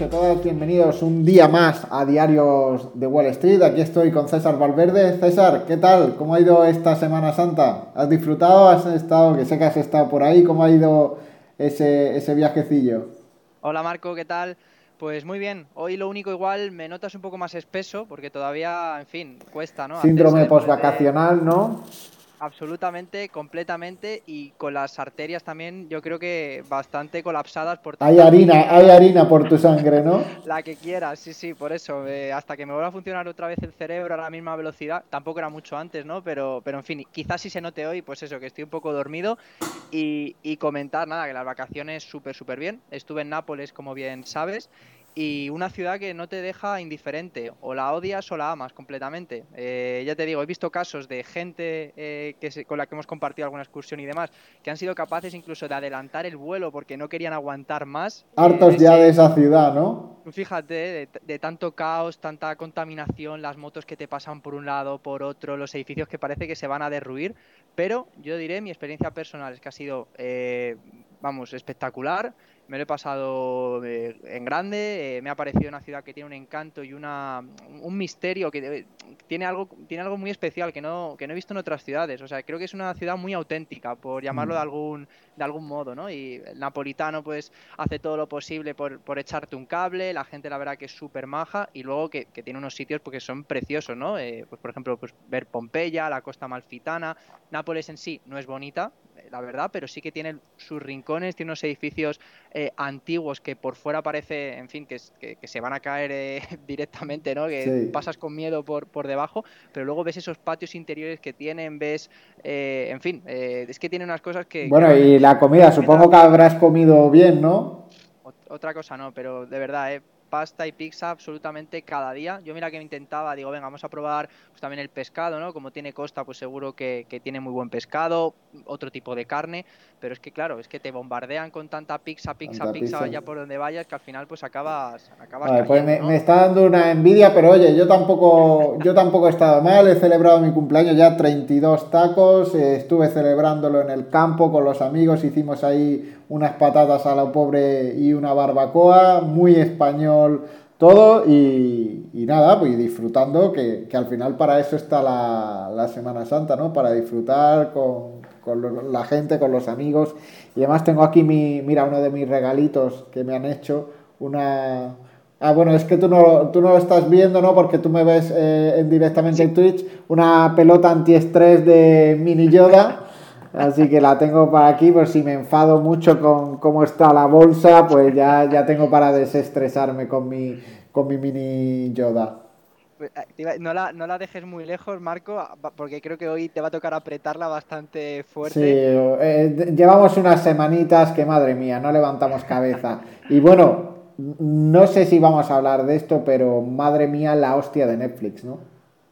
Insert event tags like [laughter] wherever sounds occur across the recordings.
Todos y a todas, bienvenidos un día más a Diarios de Wall Street. Aquí estoy con César Valverde. César, ¿qué tal? ¿Cómo ha ido esta Semana Santa? ¿Has disfrutado? ¿Has estado, que sé que has estado por ahí? ¿Cómo ha ido ese, ese viajecillo? Hola Marco, ¿qué tal? Pues muy bien, hoy lo único igual me notas un poco más espeso porque todavía, en fin, cuesta, ¿no? Síndrome postvacacional, ¿no? Absolutamente, completamente y con las arterias también yo creo que bastante colapsadas por... Hay harina, hay harina por tu sangre, ¿no? [laughs] la que quieras, sí, sí, por eso, eh, hasta que me vuelva a funcionar otra vez el cerebro a la misma velocidad, tampoco era mucho antes, ¿no? Pero, pero en fin, quizás si se note hoy, pues eso, que estoy un poco dormido y, y comentar, nada, que las vacaciones súper, súper bien. Estuve en Nápoles, como bien sabes, y una ciudad que no te deja indiferente, o la odias o la amas completamente. Eh, ya te digo, he visto casos de gente eh, que con la que hemos compartido alguna excursión y demás, que han sido capaces incluso de adelantar el vuelo porque no querían aguantar más. Hartos ya de esa ciudad, ¿no? Fíjate, de, tanto caos, tanta contaminación, las motos que te pasan por un lado, por otro, los edificios que parece que se van a derruir, pero yo diré, mi experiencia personal es que ha sido, eh, vamos, espectacular me lo he pasado eh, en grande, eh, me ha parecido una ciudad que tiene un encanto y una, un misterio, que tiene algo, tiene algo muy especial que no, que no he visto en otras ciudades. O sea, creo que es una ciudad muy auténtica, por llamarlo de mm. algún, de algún modo, ¿no? Y el napolitano pues hace todo lo posible por, por echarte un cable, la gente la verdad que es súper maja y luego que, que, tiene unos sitios porque son preciosos, ¿no? Eh, pues por ejemplo, pues ver Pompeya, la costa malfitana, Nápoles en sí no es bonita, la verdad, pero sí que tiene sus rincones, tiene unos edificios eh, antiguos que por fuera parece, en fin, que, que, se van a caer eh, [laughs] directamente, ¿no? Que pasas con miedo por, por debajo, pero luego ves esos patios interiores que tienen, ves, eh, en fin, es que tiene unas cosas que... Bueno, y la comida, supongo que habrás comido bien, ¿no? Otra cosa no, pero de verdad, eh, pasta y pizza absolutamente cada día. Yo mira que me intentaba, digo, venga, vamos a probar pues, también el pescado, ¿no? Como tiene costa, pues seguro que, tiene muy buen pescado, otro tipo de carne, pero es que claro, es que te bombardean con tanta pizza, pizza, pizza, vaya por donde vayas, que al final pues acabas, acabas pues me, está dando una envidia, pero oye, yo tampoco, yo tampoco he estado mal, he celebrado mi cumpleaños ya 32 tacos, eh, estuve celebrándolo en el campo con los amigos, hicimos ahí unas patatas a lo pobre y una barbacoa, muy español todo y, nada, pues disfrutando, que, al final para eso está la, Semana Santa, ¿no? Para disfrutar con, la gente, con los amigos. Y además tengo aquí mi, mira, uno de mis regalitos que me han hecho, una... Ah, bueno, es que tú no, tú no lo estás viendo, ¿no? Porque tú me ves eh, directamente en Twitch, una pelota antiestrés de Mini Yoda. [laughs] Así que la tengo para aquí, por si me enfado mucho con cómo está la bolsa, pues ya, ya tengo para desestresarme con mi, con mi mini Yoda. Pues, eh, no la, no la dejes muy lejos, Marco, porque creo que hoy te va a tocar apretarla bastante fuerte. Sí, eh, llevamos unas semanitas que, madre mía, no levantamos cabeza. Y bueno, no sé si vamos a hablar de esto, pero madre mía, la hostia de Netflix, ¿no?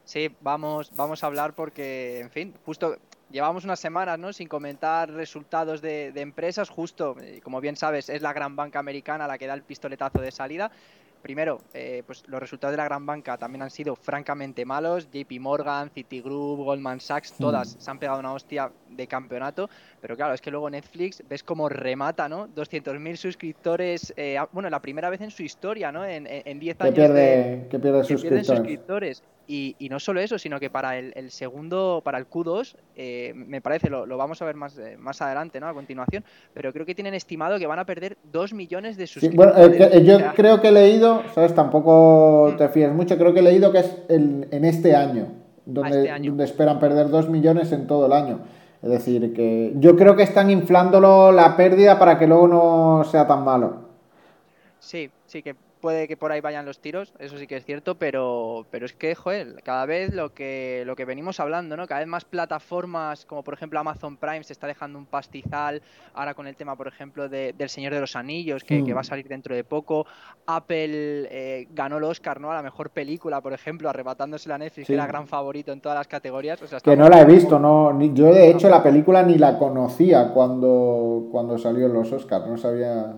Sí, vamos, vamos a hablar porque, en fin, justo llevamos unas semanas ¿no? sin comentar resultados de, empresas, justo, eh, como bien sabes, es la gran banca americana la que da el pistoletazo de salida. Primero, eh, pues los resultados de la gran banca también han sido francamente malos. JP Morgan, Citigroup, Goldman Sachs, todas hmm. se han pegado una hostia de campeonato. Pero claro, es que luego Netflix ves cómo remata, ¿no? 200.000 suscriptores, eh, bueno, la primera vez en su historia, ¿no? En 10 años. Pierde, que pierde suscriptores. Y, no solo eso, sino que para el, segundo, para el Q2, eh, me parece, lo, vamos a ver más, eh, más adelante, ¿no? A continuación, pero creo que tienen estimado que van a perder 2 millones de suscriptores. bueno, yo creo que he leído, ¿sabes? Tampoco mm. te fíes mucho, creo que he leído que es en este año, donde, este donde esperan perder 2 millones en todo el año. Es decir, que yo creo que están inflándolo la pérdida para que luego no sea tan malo. Sí, sí, que puede que por ahí vayan los tiros, eso sí que es cierto, pero, pero es que, joder, cada vez lo que, lo que venimos hablando, ¿no? Cada vez más plataformas, como por ejemplo Amazon Prime, se está dejando un pastizal, ahora con el tema, por ejemplo, de, del Señor de los Anillos, que, va a mm. salir dentro de poco. Apple eh, ganó el Oscar, ¿no? A la mejor película, por ejemplo, arrebatándose la Netflix, que era gran favorito en todas las categorías. que no la he visto, no, yo de hecho la película ni la conocía cuando, cuando salió en los Oscars, no sabía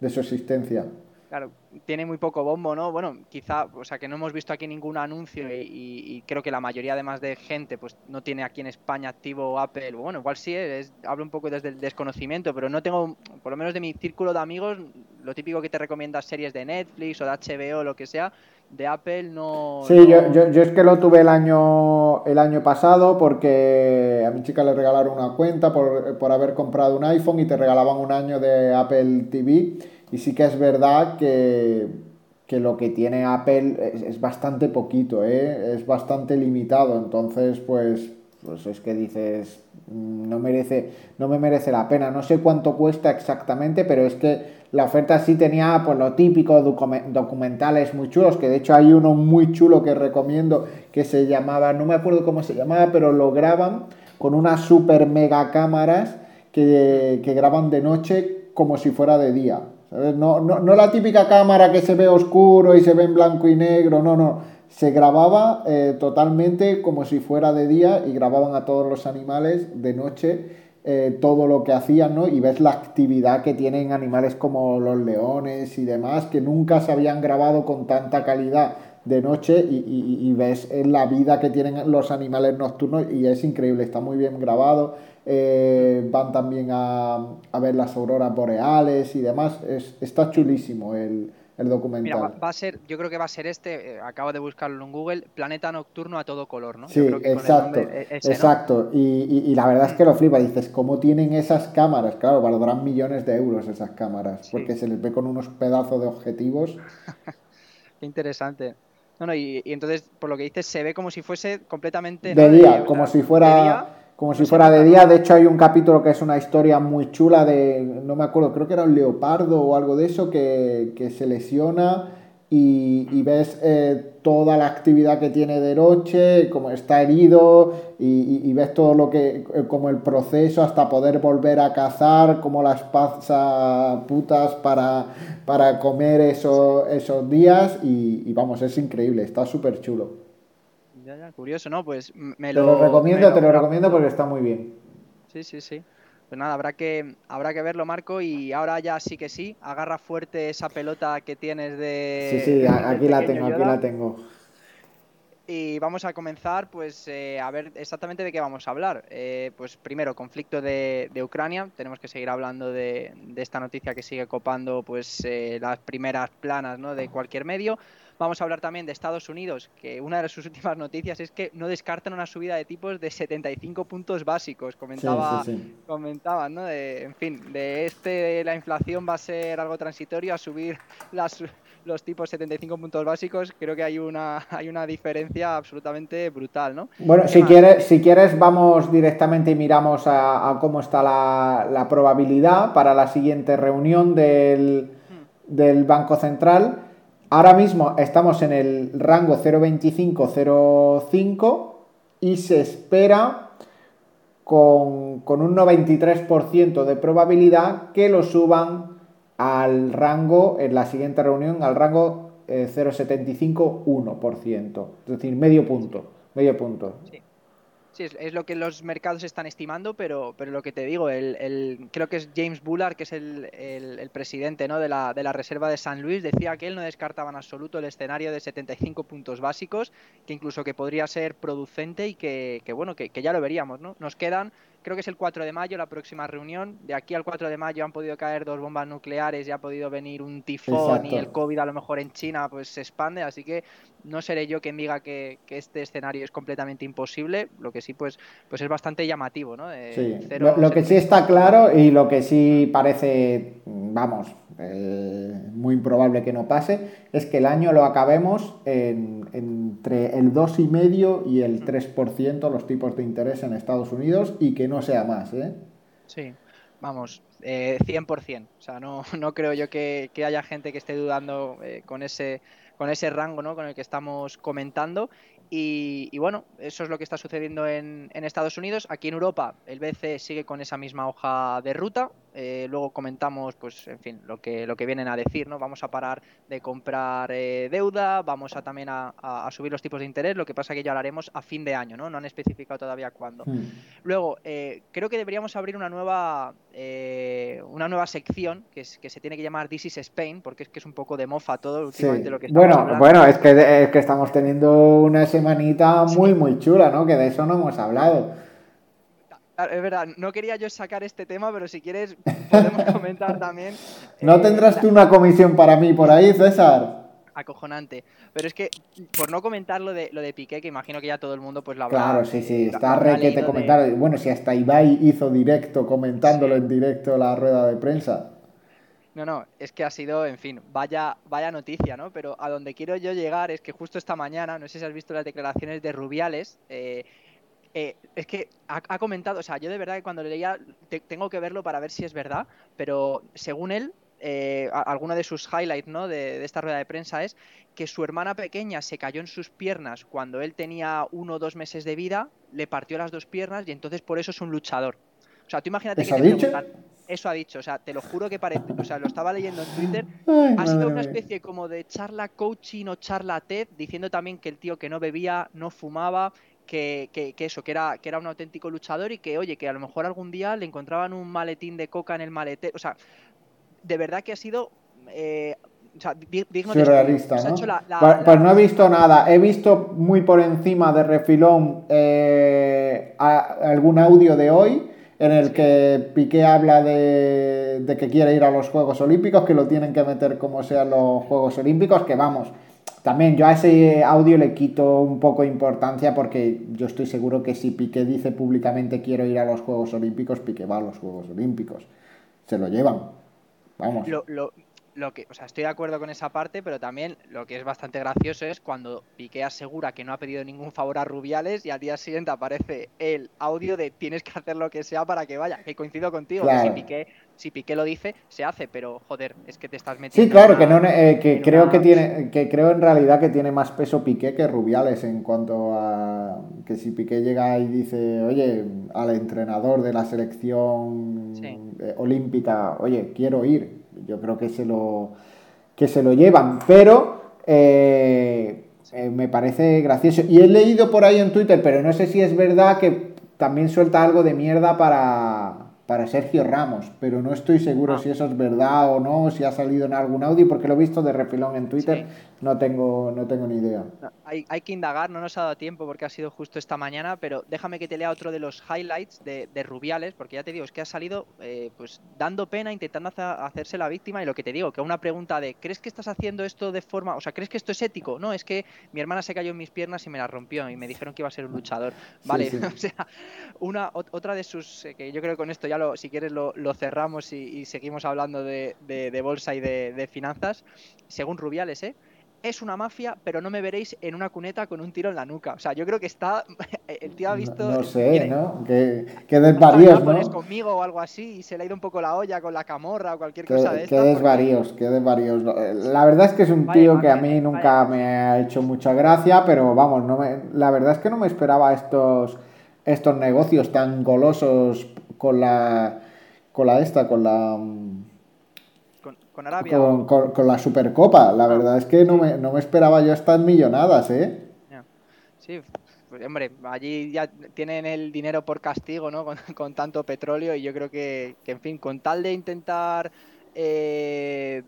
de su existencia. Claro, tiene muy poco bombo, ¿no? Bueno, quizá, o sea, que no hemos visto aquí ningún anuncio y, creo que la mayoría además de gente pues no tiene aquí en España activo Apple. Bueno, igual sí, es, hablo un poco desde el desconocimiento, pero no tengo, por lo menos de mi círculo de amigos, lo típico que te recomiendas series de Netflix o de HBO o lo que sea, de Apple no... Sí, Yo, yo, yo, es que lo tuve el año, el año pasado porque a mi chica le regalaron una cuenta por, por haber comprado un iPhone y te regalaban un año de Apple TV y sí que es verdad que, lo que tiene Apple es, bastante poquito, ¿eh? es bastante limitado. Entonces, pues, pues es que dices, mm, no, merece, no me merece la pena. No sé cuánto cuesta exactamente, pero es que la oferta sí tenía pues, lo típico, documentales muy chulos, que de hecho hay uno muy chulo que recomiendo que se llamaba, no me acuerdo cómo se llamaba, pero lo graban con unas super mega cámaras que, que graban de noche como si fuera de día. No, no, la típica cámara que se ve oscuro y se ve en blanco y negro, no, no. Se grababa eh, totalmente como si fuera de día y grababan a todos los animales de noche eh, todo lo que hacían, ¿no? Y ves la actividad que tienen animales como los leones y demás, que nunca se habían grabado con tanta calidad de noche y, y ves la vida que tienen los animales nocturnos y es increíble, está muy bien grabado eh, van también a, ver las auroras boreales y demás. Es, está chulísimo el, documental. Mira, va, a ser, yo creo que va a ser este, eh, acabo de buscarlo en Google, Planeta Nocturno a todo color, ¿no? Sí, exacto, exacto. Y, la verdad es que lo flipa, dices, ¿cómo tienen esas cámaras? Claro, valdrán millones de euros esas cámaras, porque se les ve con unos pedazos de objetivos. [laughs] Qué interesante. No, y, entonces, por lo que dices, se ve como si fuese completamente... De día, como si fuera como si fuera de día. De hecho, hay un capítulo que es una historia muy chula de, no me acuerdo, creo que era un leopardo o algo de eso, que, se lesiona y, ves eh, toda la actividad que tiene de noche, como está herido y, ves todo lo que, eh, como el proceso hasta poder volver a cazar, como las pasa putas para, para comer eso, esos días y vamos, es increíble, está súper chulo curioso, ¿no? Pues me lo... Te lo recomiendo, te lo recomiendo porque está muy bien. Sí, sí, sí. Pues nada, habrá que, habrá que verlo, Marco, y ahora ya sí que sí, agarra fuerte esa pelota que tienes de... Sí, sí, aquí la tengo, aquí la tengo. Y vamos a comenzar, pues, eh, a ver exactamente de qué vamos a hablar. Eh, pues primero, conflicto de, Ucrania. Tenemos que seguir hablando de, esta noticia que sigue copando, pues, eh, las primeras planas, ¿no? De cualquier medio. Vamos a hablar también de Estados Unidos, que una de sus [laughs] últimas noticias es que no descartan una subida de tipos de 75 puntos básicos. Comentaba, comentaban, ¿no? en fin, de este la inflación va a ser algo transitorio a subir las, los tipos 75 puntos básicos, creo que hay una, [laughs] hay una diferencia absolutamente brutal, ¿no? Bueno, si quieres, si quieres vamos directamente y miramos a, cómo está la, la, probabilidad para la siguiente reunión del, hmm. del Banco Central. Ahora mismo estamos en el rango 0,25-0,5 y se espera con, con, un 93% de probabilidad que lo suban al rango, en la siguiente reunión, al rango 0,75-1%. Eh, es decir, medio punto. Medio punto. Es, lo que los mercados están estimando, pero, pero lo que te digo, el, creo que es James Bullard, que es el, presidente ¿no? de, la, de la Reserva de San Luis, decía que él no descartaba en absoluto el escenario de 75 puntos básicos, que incluso que podría ser producente y que, que bueno, que, que, ya lo veríamos, ¿no? Nos quedan creo que es el 4 de mayo la próxima reunión. De aquí al 4 de mayo han podido caer dos bombas nucleares y ha podido venir un tifón y el COVID a lo mejor en China pues se expande, así que no seré yo quien diga que, este escenario es completamente imposible, lo que sí pues, pues es bastante llamativo, ¿no? lo, que sí está claro y lo que sí parece, vamos, eh, muy improbable que no pase, es que el año lo acabemos entre el 2,5 y el 3% los tipos de interés en Estados Unidos y que no sea más. ¿eh? Sí. vamos, eh, 100%. O sea, no, no creo yo que, haya gente que esté dudando eh, con, ese, con ese rango ¿no? con el que estamos comentando. Y, bueno, eso es lo que está sucediendo en, Estados Unidos. Aquí en Europa, el BCE sigue con esa misma hoja de ruta. Eh, luego comentamos, pues, en fin, lo que, lo que vienen a decir, ¿no? Vamos a parar de comprar eh, deuda, vamos a también a, subir los tipos de interés. Lo que pasa que ya lo haremos a fin de año, ¿no? No han especificado todavía cuándo. Hmm. Luego, eh, creo que deberíamos abrir una nueva, una nueva sección que, es, que se tiene que llamar This is Spain, porque es que es un poco de mofa todo últimamente lo que estamos bueno, Bueno, es que, es que estamos teniendo una semanita muy, muy chula, ¿no? Que de eso no hemos hablado. Es verdad, no quería yo sacar este tema, pero si quieres podemos [laughs] comentar también. ¿No eh, tendrás tú una comisión para mí por ahí, César? Acojonante. Pero es que, por no comentar lo de, lo de Piqué, que imagino que ya todo el mundo pues lo habrá... Claro, sí, sí, está re que te comentaron. Bueno, si hasta Ibai hizo directo, comentándolo en directo la rueda de prensa. No, no, es que ha sido, en fin, vaya, vaya noticia, ¿no? Pero a donde quiero yo llegar es que justo esta mañana, no sé si has visto las declaraciones de Rubiales, eh, eh, es que ha, comentado, o sea, yo de verdad que cuando le leía tengo que verlo para ver si es verdad, pero según él, eh, alguno de sus highlights ¿no? de, de, esta rueda de prensa es que su hermana pequeña se cayó en sus piernas cuando él tenía uno o dos meses de vida, le partió las dos piernas y entonces por eso es un luchador. O sea, tú imagínate que te preguntan, eso ha dicho, o sea, te lo juro que parece, o sea, lo estaba leyendo en Twitter, ha sido una especie como de charla coaching o charla TED, diciendo también que el tío que no bebía, no fumaba, que, que, eso, que era, que era un auténtico luchador y que, oye, que a lo mejor algún día le encontraban un maletín de coca en el maletero, o sea, de verdad que ha sido... Eh, o sea, digno Surrealista, ¿no? pues, pues, no he visto nada. He visto muy por encima de refilón eh, algún audio de hoy en el que Piqué habla de, que quiere ir a los Juegos Olímpicos, que lo tienen que meter como sean los Juegos Olímpicos, que vamos, también yo a ese audio le quito un poco de importancia porque yo estoy seguro que si Piqué dice públicamente quiero ir a los Juegos Olímpicos, Piqué va a los Juegos Olímpicos. Se lo llevan. Vamos lo que, o sea, estoy de acuerdo con esa parte, pero también lo que es bastante gracioso es cuando Piqué asegura que no ha pedido ningún favor a Rubiales y al día siguiente aparece el audio de tienes que hacer lo que sea para que vaya. Que coincido contigo, que si Piqué, si Piqué lo dice, se hace, pero joder, es que te estás metiendo. Sí, claro, que no eh, que creo que tiene, que creo en realidad que tiene más peso Piqué que Rubiales en cuanto a que si Piqué llega y dice, oye, al entrenador de la selección eh, olímpica, oye, quiero ir yo creo que se lo, que se lo llevan, pero eh, eh, me parece gracioso. Y he leído por ahí en Twitter, pero no sé si es verdad que también suelta algo de mierda para, para Sergio Ramos, pero no estoy seguro ah. si eso es verdad o no, si ha salido en algún audio, porque lo he visto de refilón en Twitter, no, tengo, no tengo ni idea. hay, hay, que indagar, no nos ha dado tiempo porque ha sido justo esta mañana, pero déjame que te lea otro de los highlights de, de Rubiales, porque ya te digo, es que ha salido eh, pues dando pena, intentando hacerse la víctima, y lo que te digo, que una pregunta de, ¿crees que estás haciendo esto de forma, o sea, ¿crees que esto es ético? No, es que mi hermana se cayó en mis piernas y me la rompió y me dijeron que iba a ser un luchador. Vale, [laughs] o sea, una, otra de sus, eh, que yo creo que con esto ya si quieres, lo, cerramos y, seguimos hablando de, bolsa y de, finanzas. Según Rubiales, ¿eh? es una mafia, pero no me veréis en una cuneta con un tiro en la nuca. O sea, yo creo que está. [laughs] El tío ha visto. No, sé, ¿no? Que, que desvaríos, ¿no? conmigo o algo así y se le ha ido un poco la olla con la camorra o cualquier cosa de Que desvaríos, que desvaríos. La verdad es que es un tío que a mí nunca me ha hecho mucha gracia, pero vamos, no me, la verdad es que no me esperaba estos, estos negocios tan golosos con la. con la esta, con la. Con, Arabia. Con, la Supercopa. La verdad es que no me, no me esperaba yo estas millonadas, ¿eh? Sí, pues, hombre, allí ya tienen el dinero por castigo, ¿no? [laughs] Con, tanto petróleo y yo creo que, que, en fin, con tal de intentar eh,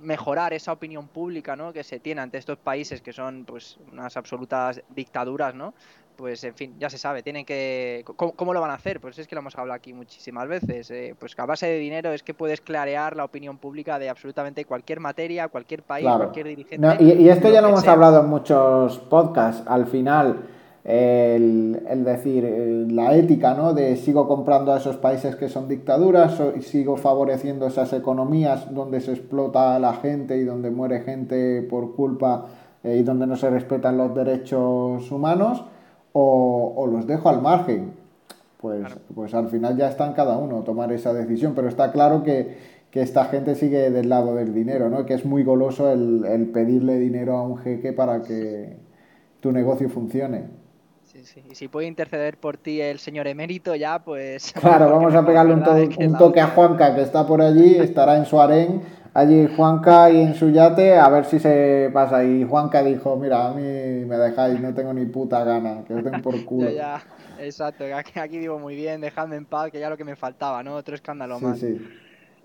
mejorar esa opinión pública, ¿no? Que se tiene ante estos países que son, pues, unas absolutas dictaduras, ¿no? Pues en fin, ya se sabe, tienen que... ¿Cómo, lo van a hacer? Pues es que lo hemos hablado aquí muchísimas veces. Eh, pues que a base de dinero es que puedes clarear la opinión pública de absolutamente cualquier materia, cualquier país, cualquier dirigente. y, esto ya lo hemos hablado en muchos podcasts. Al final, el, decir, la ética, ¿no? De sigo comprando a esos países que son dictaduras, y sigo favoreciendo esas economías donde se explota a la gente y donde muere gente por culpa eh, y donde no se respetan los derechos humanos o, los dejo al margen. pues, pues al final ya está en cada uno tomar esa decisión, pero está claro que, esta gente sigue del lado del dinero, ¿no? Que es muy goloso el, el pedirle dinero a un jeque para que tu negocio funcione. Sí, sí. Y si puede interceder por ti el señor emérito, ya pues. [laughs] Claro, vamos a pegarle un, toque a Juanca que está por allí, estará en su harén, allí Juanca y en su yate, a ver si se pasa. Y Juanca dijo: Mira, a mí me dejáis, no tengo ni puta gana, que os den por [laughs] culo. ya, exacto, aquí, aquí digo muy bien, dejadme en paz, que ya lo que me faltaba, ¿no? Otro escándalo más. Sí.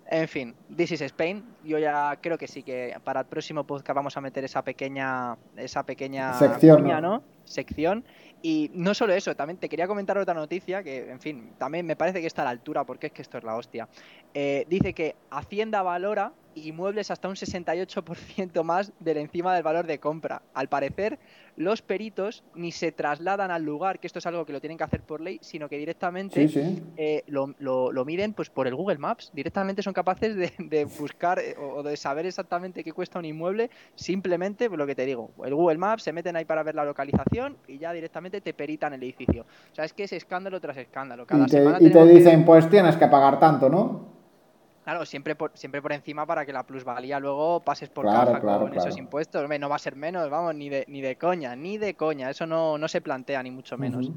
En fin, This is Spain. Yo ya creo que sí que para el próximo podcast vamos a meter esa pequeña esa pequeña sección, ¿no? Sección y no solo eso, también te quería comentar otra noticia que, en fin, también me parece que está a la altura porque es que esto es la hostia. Eh, dice que Hacienda valora inmuebles hasta un 68% más del encima del valor de compra. Al parecer, los peritos ni se trasladan al lugar, que esto es algo que lo tienen que hacer por ley, sino que directamente eh, lo, miden pues, por el Google Maps. Directamente son capaces de, buscar eh, o de saber exactamente qué cuesta un inmueble, simplemente pues, lo que te digo. El Google Maps se meten ahí para ver la localización y ya directamente te peritan el edificio. O sea, es que es escándalo tras escándalo. Cada y te, y te dicen, pues tienes que pagar tanto, ¿no? Claro, siempre por, siempre por encima para que la plusvalía luego pases por caja con esos impuestos. No va a ser menos, vamos, ni de, ni de coña, ni de coña. Eso no, no se plantea, ni mucho menos.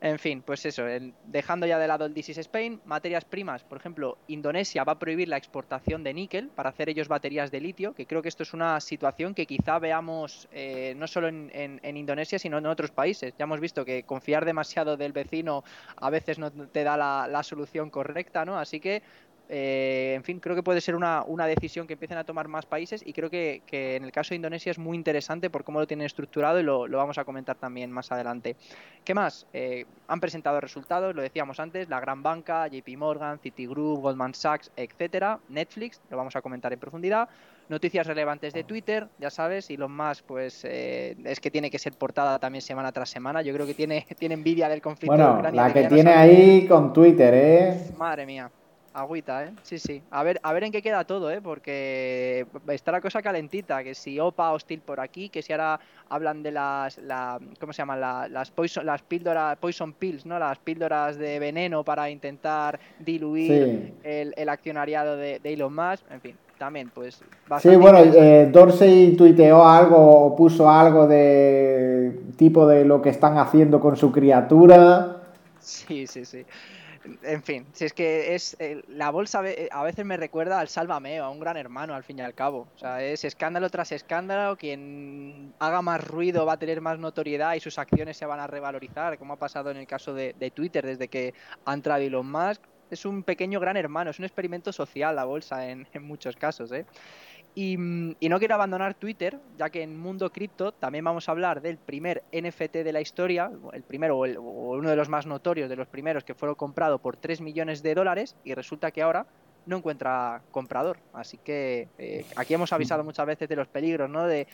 En fin, pues eso, dejando ya de lado el This Spain, materias primas, por ejemplo, Indonesia va a prohibir la exportación de níquel para hacer ellos baterías de litio, que creo que esto es una situación que quizá veamos eh, no solo en, en, Indonesia, sino en otros países. Ya hemos visto que confiar demasiado del vecino a veces no te da la, la solución correcta, ¿no? Así que eh, en fin, creo que puede ser una, decisión que empiecen a tomar más países y creo que, en el caso de Indonesia es muy interesante por cómo lo tienen estructurado y lo, vamos a comentar también más adelante. ¿Qué más? Eh, han presentado resultados, lo decíamos antes, la gran banca, JP Morgan, Citigroup, Goldman Sachs, etcétera, Netflix, lo vamos a comentar en profundidad. Noticias relevantes de Twitter, ya sabes, y lo más, pues eh, es que tiene que ser portada también semana tras semana. Yo creo que tiene, [laughs] tiene envidia del conflicto. Bueno, la que tiene ahí con Twitter, ¿eh? Madre mía. Agüita, ¿eh? Sí, sí. A ver, a ver en qué queda todo, ¿eh? Porque está la cosa calentita, que si OPA hostil por aquí, que si ahora hablan de las, la, ¿cómo se llaman? las, poison, las píldoras, poison pills, ¿no? Las píldoras de veneno para intentar diluir el, accionariado de, Elon Musk, en fin. También, pues. Sí, bueno, eh, Dorsey tuiteó algo o puso algo de tipo de lo que están haciendo con su criatura. Sí, sí, sí en fin, si es que es eh, la bolsa eh, a veces me recuerda al Sálvame a un gran hermano al fin y al cabo. O sea, es escándalo tras escándalo, quien haga más ruido va a tener más notoriedad y sus acciones se van a revalorizar, como ha pasado en el caso de, Twitter desde que ha entrado Elon Musk. Es un pequeño gran hermano, es un experimento social la bolsa en, en muchos casos, ¿eh? Mm, y, no quiero abandonar Twitter, ya que en Mundo Cripto también vamos a hablar del primer NFT de la historia, el primero o, uno de los más notorios de los primeros que fueron comprados por 3 millones de dólares y resulta que ahora no encuentra comprador. Así que eh, aquí hemos avisado muchas veces de los peligros, ¿no? De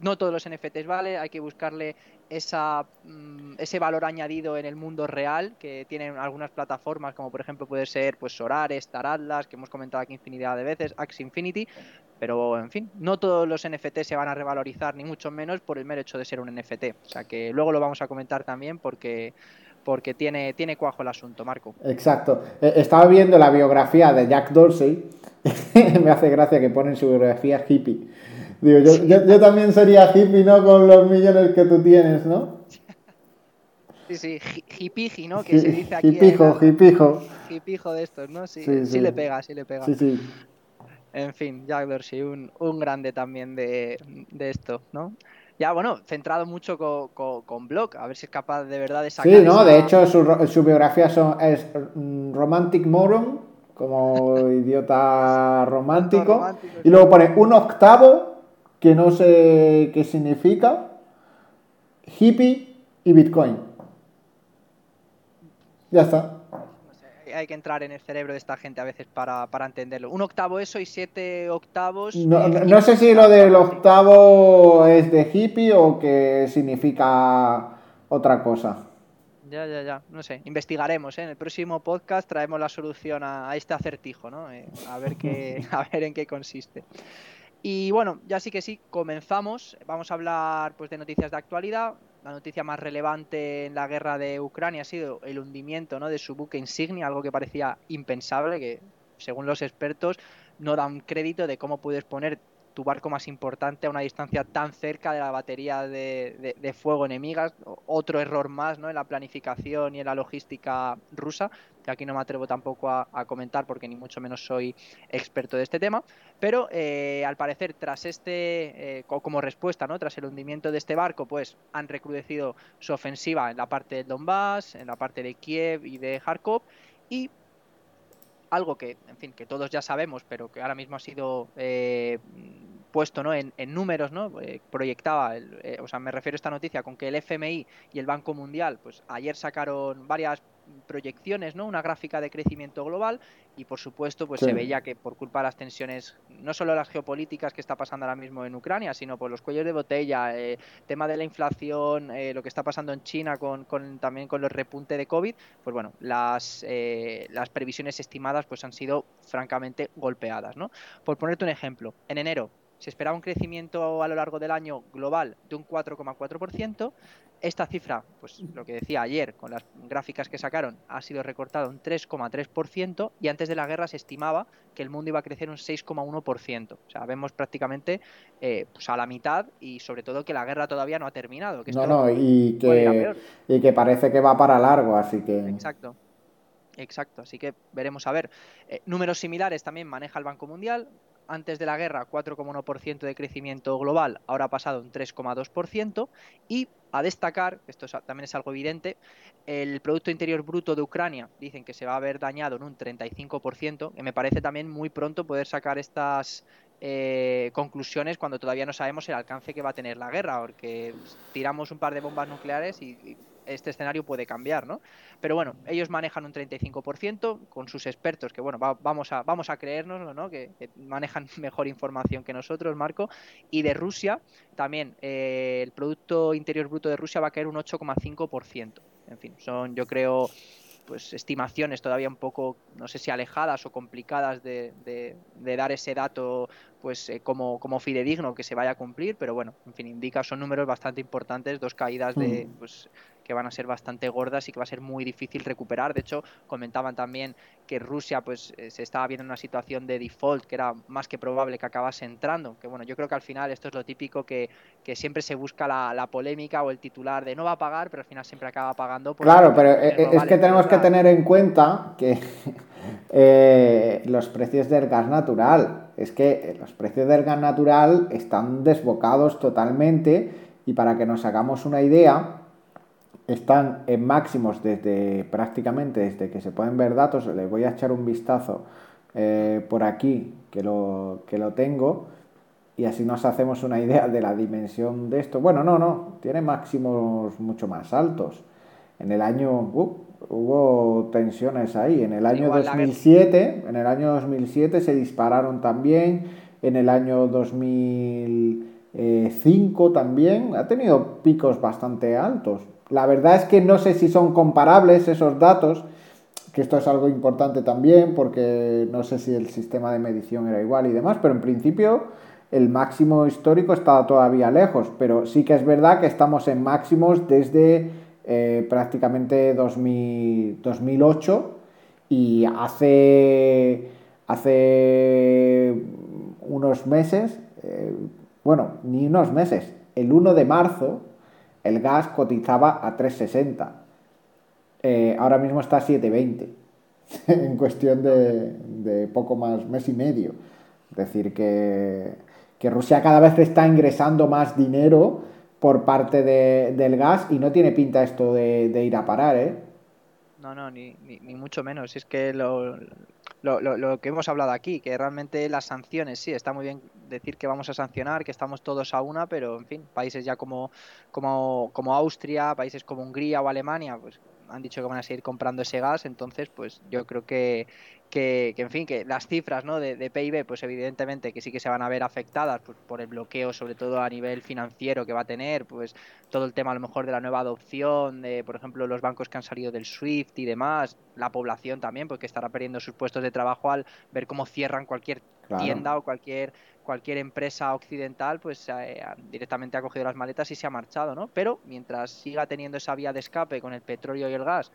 no todos los NFTs vale, hay que buscarle esa, mm, ese valor añadido en el mundo real que tienen algunas plataformas como por ejemplo puede ser pues Solares, Taratlas, que hemos comentado aquí infinidad de veces, Axe Infinity, pero en fin, no todos los NFTs se van a revalorizar ni mucho menos por el mero hecho de ser un NFT, o sea que luego lo vamos a comentar también porque porque tiene, tiene cuajo el asunto, Marco. Exacto. Eh, estaba viendo la biografía de Jack Dorsey, [laughs] me hace gracia que ponen su biografía hippie Digo, yo, yo, también sería hippie, ¿no? Con los millones que tú tienes, ¿no? Sí, sí, hippie, ¿no? Que se dice aquí. Hipijo, hipijo. Hipijo de estos, ¿no? Sí, sí, le pega, sí le pega. Sí, sí. En fin, Jack Dorsey, un, un grande también de, de esto, ¿no? ya bueno, centrado mucho con, con, con, Block, a ver si es capaz de verdad de sacar. Sí, no, de hecho su, su biografía son, es mm, Romantic Moron, como [laughs] idiota romántico, romántico, y luego pone un octavo que no sé qué significa, hippie y Bitcoin. Ya está. Hay que entrar en el cerebro de esta gente a veces para, entenderlo. Un octavo eso y siete octavos. No, sé si lo del octavo es de hippie o que significa otra cosa. Ya, ya, ya. No sé. Investigaremos. ¿eh? En el próximo podcast traemos la solución a, este acertijo, ¿no? Eh, a, ver qué, [laughs] a ver en qué consiste. Y bueno, ya sí que sí, comenzamos. Vamos a hablar pues, de noticias de actualidad. La noticia más relevante en la guerra de Ucrania ha sido el hundimiento ¿no? de su buque insignia, algo que parecía impensable, que según los expertos no dan crédito de cómo puedes poner tu barco más importante a una distancia tan cerca de la batería de, fuego enemigas. Otro error más ¿no? en la planificación y en la logística rusa, que aquí no me atrevo tampoco a, comentar porque ni mucho menos soy experto de este tema. Pero eh, al parecer, tras este, eh, como respuesta, ¿no? tras el hundimiento de este barco, pues han recrudecido su ofensiva en la parte del Donbass, en la parte de Kiev y de Kharkov. Y algo que, en fin, que todos ya sabemos, pero que ahora mismo ha sido eh, puesto ¿no? en, números, ¿no? Eh, proyectaba, eh, o sea, me refiero a esta noticia con que el FMI y el Banco Mundial, pues ayer sacaron varias proyecciones, ¿no? Una gráfica de crecimiento global y por supuesto pues se veía que por culpa de las tensiones, no solo las geopolíticas que está pasando ahora mismo en Ucrania, sino por los cuellos de botella, eh, tema de la inflación, eh, lo que está pasando en China con, también con los repunte de COVID, pues bueno, las, eh, las previsiones estimadas pues han sido francamente golpeadas, ¿no? Por ponerte un ejemplo, en enero se esperaba un crecimiento a lo largo del año global de un 4,4%. Esta cifra, pues lo que decía ayer con las gráficas que sacaron, ha sido recortada un 3,3% y antes de la guerra se estimaba que el mundo iba a crecer un 6,1%. O sea, vemos prácticamente eh, pues a la mitad y sobre todo que la guerra todavía no ha terminado. no, no, y que, y que parece que va para largo, así que... Exacto. Exacto, así que veremos a ver. Eh, números similares también maneja el Banco Mundial, antes de la guerra 4,1% de crecimiento global, ahora ha pasado un 3,2%. Y a destacar, esto también es algo evidente, el Producto Interior Bruto de Ucrania dicen que se va a ver dañado en un 35%, que me parece también muy pronto poder sacar estas eh, conclusiones cuando todavía no sabemos el alcance que va a tener la guerra, porque tiramos un par de bombas nucleares y este escenario puede cambiar, ¿no? Pero bueno, ellos manejan un 35% con sus expertos, que bueno, vamos, a, vamos a creérnoslo, ¿no? Que, manejan [laughs] mejor información que nosotros, Marco. Y de Rusia, también eh, el Producto Interior Bruto de Rusia va a caer un 8,5%. En fin, son, yo creo, pues estimaciones todavía un poco, no sé si alejadas o complicadas de, de, dar ese dato pues eh, como, como fidedigno que se vaya a cumplir, pero bueno, en fin, indica, son números bastante importantes, dos caídas de, mm. pues, que van a ser bastante gordas y que va a ser muy difícil recuperar. De hecho, comentaban también que Rusia pues eh, se estaba viendo en una situación de default que era más que probable que acabase entrando. Que bueno, yo creo que al final esto es lo típico que, siempre se busca la, polémica o el titular de no va a pagar, pero al final siempre acaba pagando. Claro, pero eh, es que tenemos que tener en cuenta que [laughs] eh, los precios del gas natural, es que los precios del gas natural están desbocados totalmente y para que nos hagamos una idea, están en máximos desde prácticamente desde que se pueden ver datos. Les voy a echar un vistazo eh, por aquí que lo, que lo tengo y así nos hacemos una idea de la dimensión de esto. Bueno, no, no, tiene máximos mucho más altos. En el año uh, hubo tensiones ahí. En el año 2007, en el año 2007 se dispararon también. En el año 2005 también. Ha tenido picos bastante altos. La verdad es que no sé si son comparables esos datos, que esto es algo importante también, porque no sé si el sistema de medición era igual y demás, pero en principio el máximo histórico está todavía lejos, pero sí que es verdad que estamos en máximos desde eh, prácticamente 2008 y hace, hace unos meses, eh, bueno, ni unos meses, el 1 de marzo el gas cotizaba a 3,60. Eh, ahora mismo está a 7,20 [laughs] en cuestión de, poco más, mes y medio. Es decir, que, Rusia cada vez está ingresando más dinero por parte del gas y no tiene pinta esto de, ir a parar, ¿eh? No, no, ni, mucho menos. Es que lo, lo, lo, que hemos hablado aquí, que realmente las sanciones, sí, está muy bien decir que vamos a sancionar, que estamos todos a una, pero en fin, países ya como, como, como Austria, países como Hungría o Alemania, pues han dicho que van a seguir comprando ese gas, entonces pues yo creo que, que, en fin, que las cifras ¿no? de, PIB, pues evidentemente que sí que se van a ver afectadas pues, por el bloqueo, sobre todo a nivel financiero que va a tener, pues todo el tema a lo mejor de la nueva adopción, de por ejemplo los bancos que han salido del SWIFT y demás, la población también, porque estará perdiendo sus puestos de trabajo al ver cómo cierran cualquier tienda o cualquier cualquier empresa occidental pues eh, directamente ha cogido las maletas y se ha marchado, ¿no? Pero mientras siga teniendo esa vía de escape con el petróleo y el gas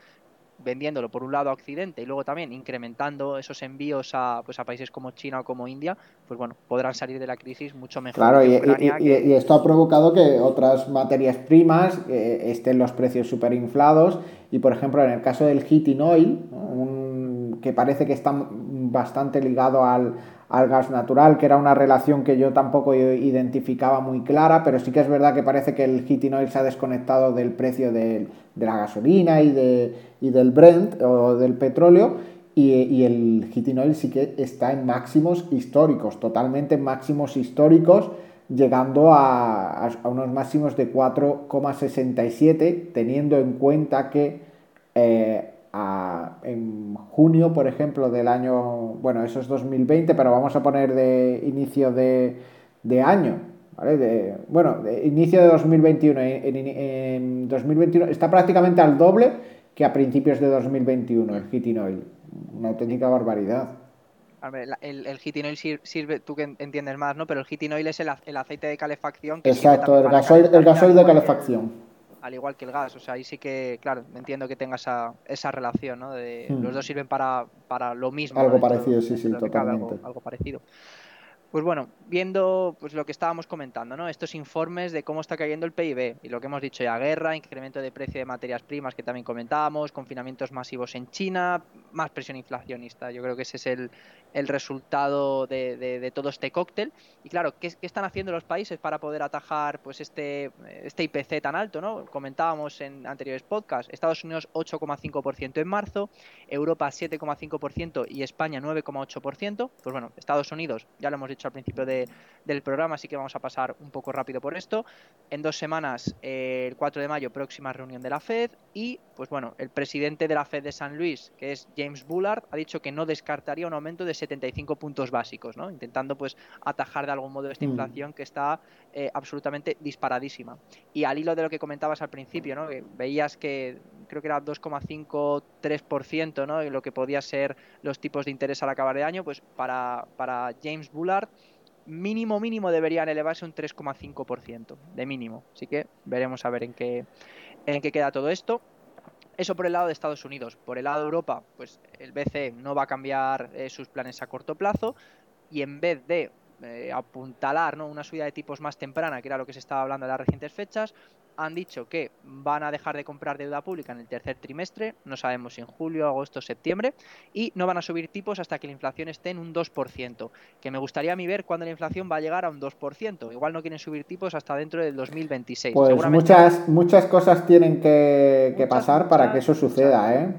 vendiéndolo por un lado a Occidente y luego también incrementando esos envíos a, pues a países como China o como India, pues bueno, podrán salir de la crisis mucho mejor. Claro, y, esto ha provocado que otras materias primas eh, estén los precios súper inflados y por ejemplo en el caso del heating oil, que parece que está bastante ligado al, al gas natural, que era una relación que yo tampoco identificaba muy clara, pero sí que es verdad que parece que el heating oil se ha desconectado del precio de, la gasolina y, de, del Brent o del petróleo, y, el heating oil sí que está en máximos históricos, totalmente en máximos históricos, llegando a, unos máximos de 4,67, teniendo en cuenta que eh, en junio, por ejemplo, del año, bueno, eso es 2020, pero vamos a poner de inicio de, año, ¿vale? De, bueno, de inicio de 2021. En, 2021 está prácticamente al doble que a principios de 2021 el heating oil. Una auténtica barbaridad. El, el heating oil sirve, tú que entiendes más, ¿no? Pero el heating oil es el, aceite de calefacción. Exacto, el gasoil, el gasoil de calefacción al igual que el gas. O sea, ahí sí que, claro, entiendo que tenga esa, esa relación, ¿no? De, Los hmm. dos sirven para, para lo mismo. Algo parecido, sí, sí, totalmente. algo, parecido. Pues bueno, viendo pues lo que estábamos comentando, ¿no? Estos informes de cómo está cayendo el PIB y lo que hemos dicho ya, guerra, incremento de precio de materias primas que también comentábamos, confinamientos masivos en China, más presión inflacionista. Yo creo que ese es el, el resultado de, todo este cóctel. Y claro, ¿qué, están haciendo los países para poder atajar pues este, este IPC tan alto? ¿no? Comentábamos en anteriores podcasts, Estados Unidos 8,5% en marzo, Europa 7,5% y España 9,8%. Pues bueno, Estados Unidos, ya lo hemos dicho al principio del programa, así que vamos a pasar un poco rápido por esto. En dos semanas, eh, el 4 de mayo, próxima reunión de la Fed y, pues bueno, el presidente de la Fed de San Luis, que es James Bullard, ha dicho que no descartaría un aumento de 75 puntos básicos, ¿no? intentando pues atajar de algún modo esta mm. inflación que está eh, absolutamente disparadísima. Y al hilo de lo que comentabas al principio, ¿no? que veías que creo que era 2,53%, ¿no? lo que podía ser los tipos de interés al acabar de año, pues para, para James Bullard mínimo mínimo deberían elevarse un 3,5% de mínimo. Así que veremos a ver en qué, en qué queda todo esto. Eso por el lado de Estados Unidos. Por el lado de Europa, pues el BCE no va a cambiar eh, sus planes a corto plazo y en vez de eh, apuntalar ¿no? una subida de tipos más temprana, que era lo que se estaba hablando en las recientes fechas, han dicho que van a dejar de comprar deuda pública en el tercer trimestre, no sabemos si en julio, agosto, septiembre, y no van a subir tipos hasta que la inflación esté en un 2%, que me gustaría a mí ver cuándo la inflación va a llegar a un 2%. Igual no quieren subir tipos hasta dentro del 2026. Pues muchas, muchas cosas tienen que, pasar para que eso suceda, ¿eh?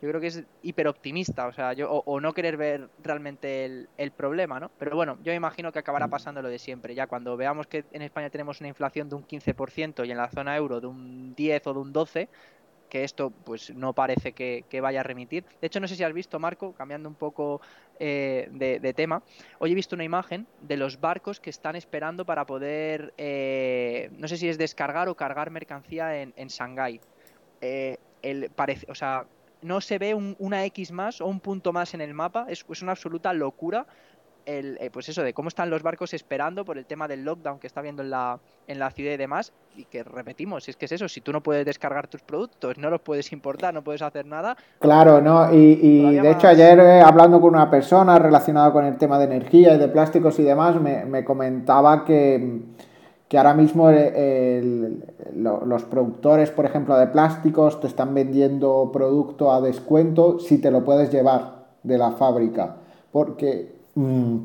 Yo creo que es hiperoptimista, o sea, yo, o, no querer ver realmente el, problema, ¿no? Pero bueno, yo me imagino que acabará mm. pasando lo de siempre. Ya cuando veamos que en España tenemos una inflación de un 15% y en la zona euro de un 10 o de un 12, que esto pues no parece que, vaya a remitir. De hecho, no sé si has visto, Marco, cambiando un poco eh, de, tema, hoy he visto una imagen de los barcos que están esperando para poder, eh, no sé si es descargar o cargar mercancía en, en Shanghái. Eh, el, parece, o sea, no se ve una X más o un punto más en el mapa, es, una absoluta locura. El, eh, pues eso, de cómo están los barcos esperando por el tema del lockdown que está viendo en la, en la ciudad y demás, y que repetimos, es que es eso, si tú no puedes descargar tus productos, no los puedes importar, no puedes hacer nada. Claro, no, y, de hecho ayer eh, hablando con una persona relacionada con el tema de energía y de plásticos y demás, me comentaba que que ahora mismo los productores, por ejemplo, de plásticos te están vendiendo producto a descuento si te lo puedes llevar de la fábrica. Porque mm,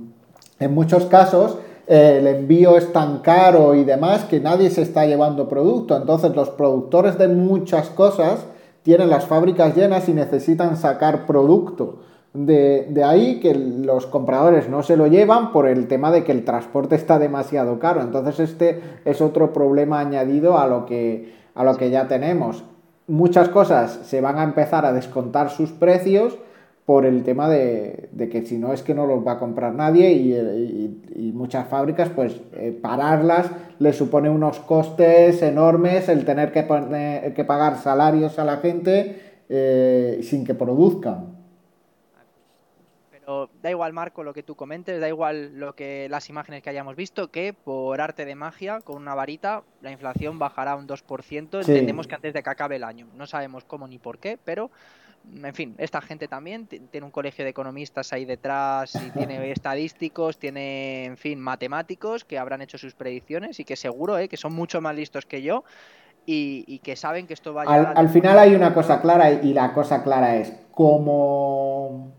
en muchos casos eh, el envío es tan caro y demás que nadie se está llevando producto. Entonces los productores de muchas cosas tienen las fábricas llenas y necesitan sacar producto. De, ahí que los compradores no se lo llevan por el tema de que el transporte está demasiado caro. Entonces este es otro problema añadido a lo que, a lo que ya tenemos. Muchas cosas se van a empezar a descontar sus precios por el tema de, que si no es que no los va a comprar nadie y, muchas fábricas, pues eh, pararlas le supone unos costes enormes el tener que, que pagar salarios a la gente eh, sin que produzcan. Pero da igual, Marco, lo que tú comentes, da igual lo que las imágenes que hayamos visto, que por arte de magia, con una varita, la inflación bajará un 2%. Entendemos que antes de que acabe el año. No sabemos cómo ni por qué, pero en fin, esta gente también tiene un colegio de economistas ahí detrás y [laughs] tiene estadísticos, tiene, en fin, matemáticos que habrán hecho sus predicciones y que seguro, eh, que son mucho más listos que yo y, que saben que esto va a llegar al, al final hay una cosa clara y la cosa clara es como,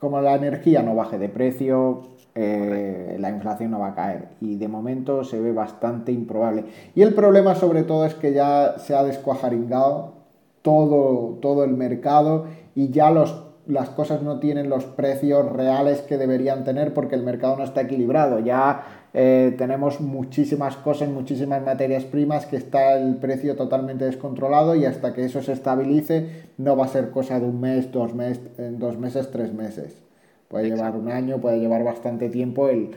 como la energía no baje de precio, eh, la inflación no va a caer y de momento se ve bastante improbable. Y el problema sobre todo es que ya se ha descuajaringado todo, todo el mercado y ya los, las cosas no tienen los precios reales que deberían tener porque el mercado no está equilibrado. Ya eh, tenemos muchísimas cosas, muchísimas materias primas que está el precio totalmente descontrolado y hasta que eso se estabilice no va a ser cosa de un mes, dos, mes, dos meses, tres meses. Puede llevar un año, puede llevar bastante tiempo el,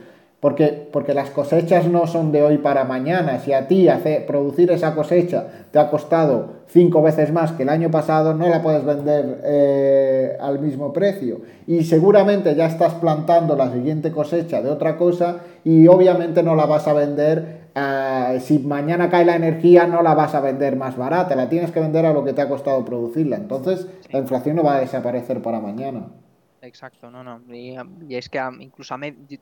porque, porque las cosechas no son de hoy para mañana. Si a ti hace, producir esa cosecha te ha costado cinco veces más que el año pasado, no la puedes vender eh, al mismo precio. Y seguramente ya estás plantando la siguiente cosecha de otra cosa y obviamente no la vas a vender. Eh, si mañana cae la energía, no la vas a vender más barata, la tienes que vender a lo que te ha costado producirla. Entonces, la inflación no va a desaparecer para mañana. Exacto, no, no. Y, es que incluso a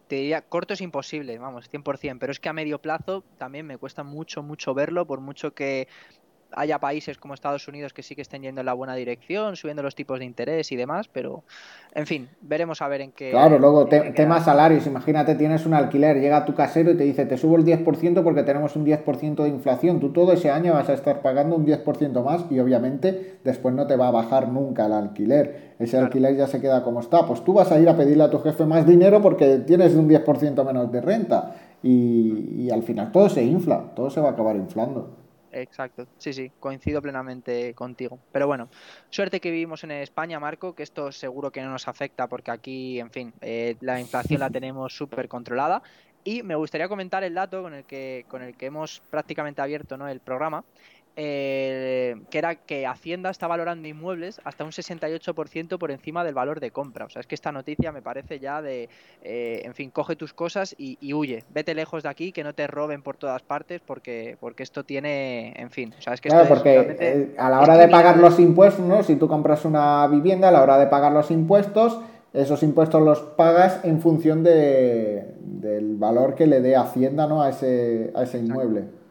te diría, corto es imposible, vamos, 100%, pero es que a medio plazo también me cuesta mucho, mucho verlo, por mucho que haya países como Estados Unidos que sí que estén yendo en la buena dirección, subiendo los tipos de interés y demás, pero en fin, veremos a ver en qué. Claro, luego tema salarios, imagínate, tienes un alquiler, llega tu casero y te dice, te subo el 10% porque tenemos un 10% de inflación, tú todo ese año vas a estar pagando un 10% más y obviamente después no te va a bajar nunca el alquiler, ese alquiler ya se queda como está, pues tú vas a ir a pedirle a tu jefe más dinero porque tienes un 10% menos de renta y, y al final todo se infla, todo se va a acabar inflando. Exacto, sí, sí, coincido plenamente contigo. Pero bueno, suerte que vivimos en España, Marco, que esto seguro que no nos afecta porque aquí, en fin, eh, la inflación la [laughs] tenemos súper controlada. Y me gustaría comentar el dato con el que, con el que hemos prácticamente abierto ¿no? el programa, eh, que era que Hacienda está valorando inmuebles hasta un 68% por encima del valor de compra. O sea, es que esta noticia me parece ya de, eh, en fin, coge tus cosas y, huye. Vete lejos de aquí, que no te roben por todas partes, porque, porque esto tiene, en fin. O sea, es que claro, porque eh, a la hora de pagar los impuestos, ¿no? Si tú compras una vivienda, a la hora de pagar los impuestos, esos impuestos los pagas en función de, del valor que le dé Hacienda, ¿no? A ese, a ese inmueble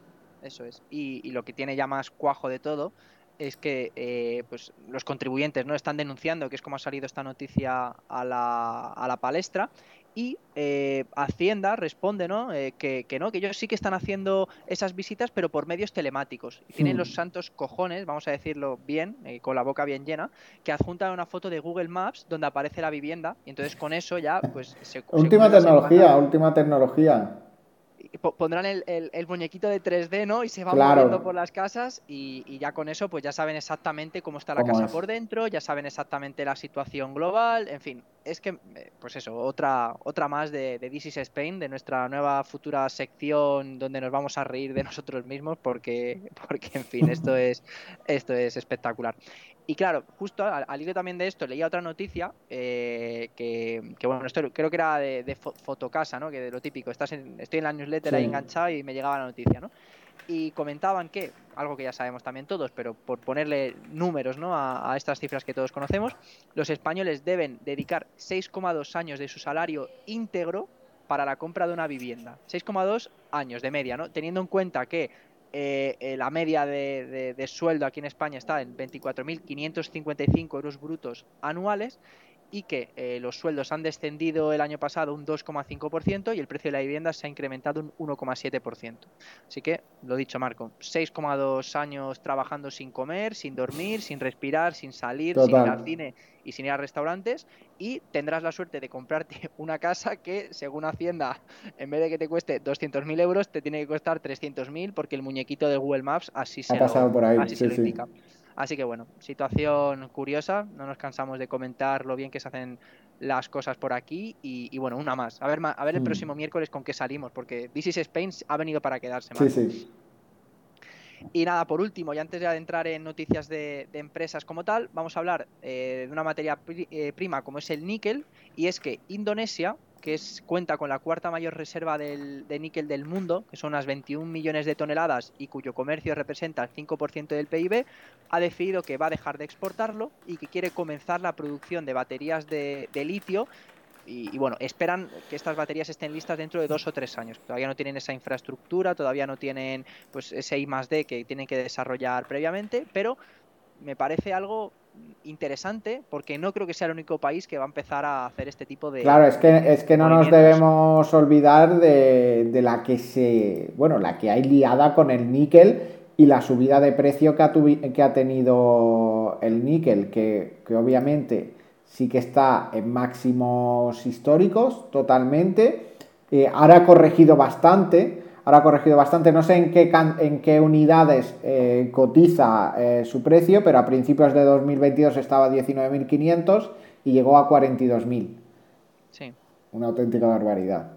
eso es. Y, lo que tiene ya más cuajo de todo es que eh, pues los contribuyentes no están denunciando, que es como ha salido esta noticia a la, a la palestra, y eh, Hacienda responde ¿no? Eh, que, no, que ellos sí que están haciendo esas visitas, pero por medios telemáticos. Y tienen los hmm. santos cojones, vamos a decirlo bien, con la boca bien llena, que adjuntan una foto de Google Maps donde aparece la vivienda, y entonces con eso ya pues se... Última tecnología, última tecnología pondrán el, el, muñequito de 3D, ¿no? Y se va moviendo por las casas y, ya con eso pues ya saben exactamente cómo está la casa por dentro, ya saben exactamente la situación global, en fin, es que, eh, pues eso, otra, otra más de, de This is Spain, de nuestra nueva futura sección donde nos vamos a reír de [laughs] nosotros mismos porque, [laughs] porque en fin, esto es, esto es espectacular. Y claro, justo al, hilo también de esto, leía otra noticia eh, que, bueno, esto creo que era de, Fotocasa, ¿no? Que de lo típico, estás estoy en la newsletter ahí enganchado y me llegaba la noticia, ¿no? Y comentaban que, algo que ya sabemos también todos, pero por ponerle números ¿no? a, estas cifras que todos conocemos, los españoles deben dedicar 6,2 años de su salario íntegro para la compra de una vivienda. 6,2 años de media, ¿no? Teniendo en cuenta que eh, eh, la media de, sueldo aquí en España está en 24.555 euros brutos anuales y que eh, los sueldos han descendido el año pasado un 2,5% y el precio de la vivienda se ha incrementado un 1,7%. Así que, lo dicho Marco, 6,2 años trabajando sin comer, sin dormir, sin respirar, sin salir, sin ir al cine y sin ir a restaurantes y tendrás la suerte de comprarte [laughs] una casa que, según Hacienda, en vez de que te cueste 200.000 euros, te tiene que costar 300.000 porque el muñequito de Google Maps así se, ha pasado por ahí. Así se lo indica. Así que bueno, situación curiosa, no nos cansamos de comentar lo bien que se hacen las cosas por aquí y, bueno, una más. A ver, a ver el hmm. próximo miércoles con qué salimos, porque This is Spain ha venido para quedarse. Sí, sí. Y nada, por último, y antes de adentrar en noticias de, empresas como tal, vamos a hablar eh, de una materia eh, prima como es el níquel, y es que Indonesia, que es, cuenta con la cuarta mayor reserva de níquel del mundo, que son unas 21 millones de toneladas y cuyo comercio representa el 5% del PIB, ha decidido que va a dejar de exportarlo y que quiere comenzar la producción de baterías de litio y, bueno, esperan que estas baterías estén listas dentro de dos o tres años. Todavía no tienen esa infraestructura, todavía no tienen pues ese I D que tienen que desarrollar previamente, pero me parece algo interesante porque no creo que sea el único país que va a empezar a hacer este tipo de claro es que es que no nos debemos olvidar de, de, la que se bueno la que hay liada con el níquel y la subida de precio que ha, que ha tenido el níquel que, que obviamente sí que está en máximos históricos totalmente. Eh, ahora ha corregido bastante, ahora ha corregido bastante, no sé en qué, en qué unidades eh, cotiza eh, su precio, pero a principios de 2022 estaba a 19.500 y llegó a 42.000. Sí. Una auténtica barbaridad.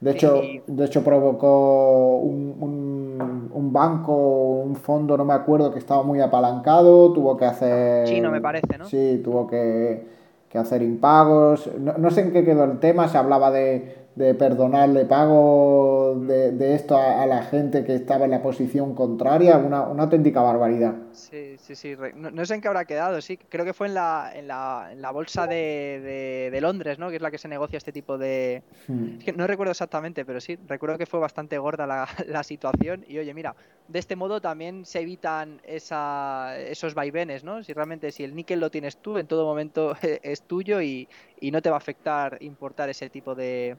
De hecho, de hecho provocó un, un, banco, un fondo, no me acuerdo, que estaba muy apalancado, tuvo que hacer... Chino me parece, ¿no? Sí, tuvo que, hacer impagos. no, sé en qué quedó el tema, se hablaba de, de perdonarle pago de, esto a, la gente que estaba en la posición contraria, una, auténtica barbaridad. Sí, sí, sí. No, sé en qué habrá quedado, sí. Creo que fue en la, en la, en la bolsa de, de, Londres, ¿no? Que es la que se negocia este tipo de... Hmm. no recuerdo exactamente, pero sí, recuerdo que fue bastante gorda la, [laughs] la, situación. Y oye, mira, de este modo también se evitan esa, esos vaivenes, ¿no? Si realmente si el níquel lo tienes tú, en todo momento [laughs] es tuyo y, y no te va a afectar importar ese tipo de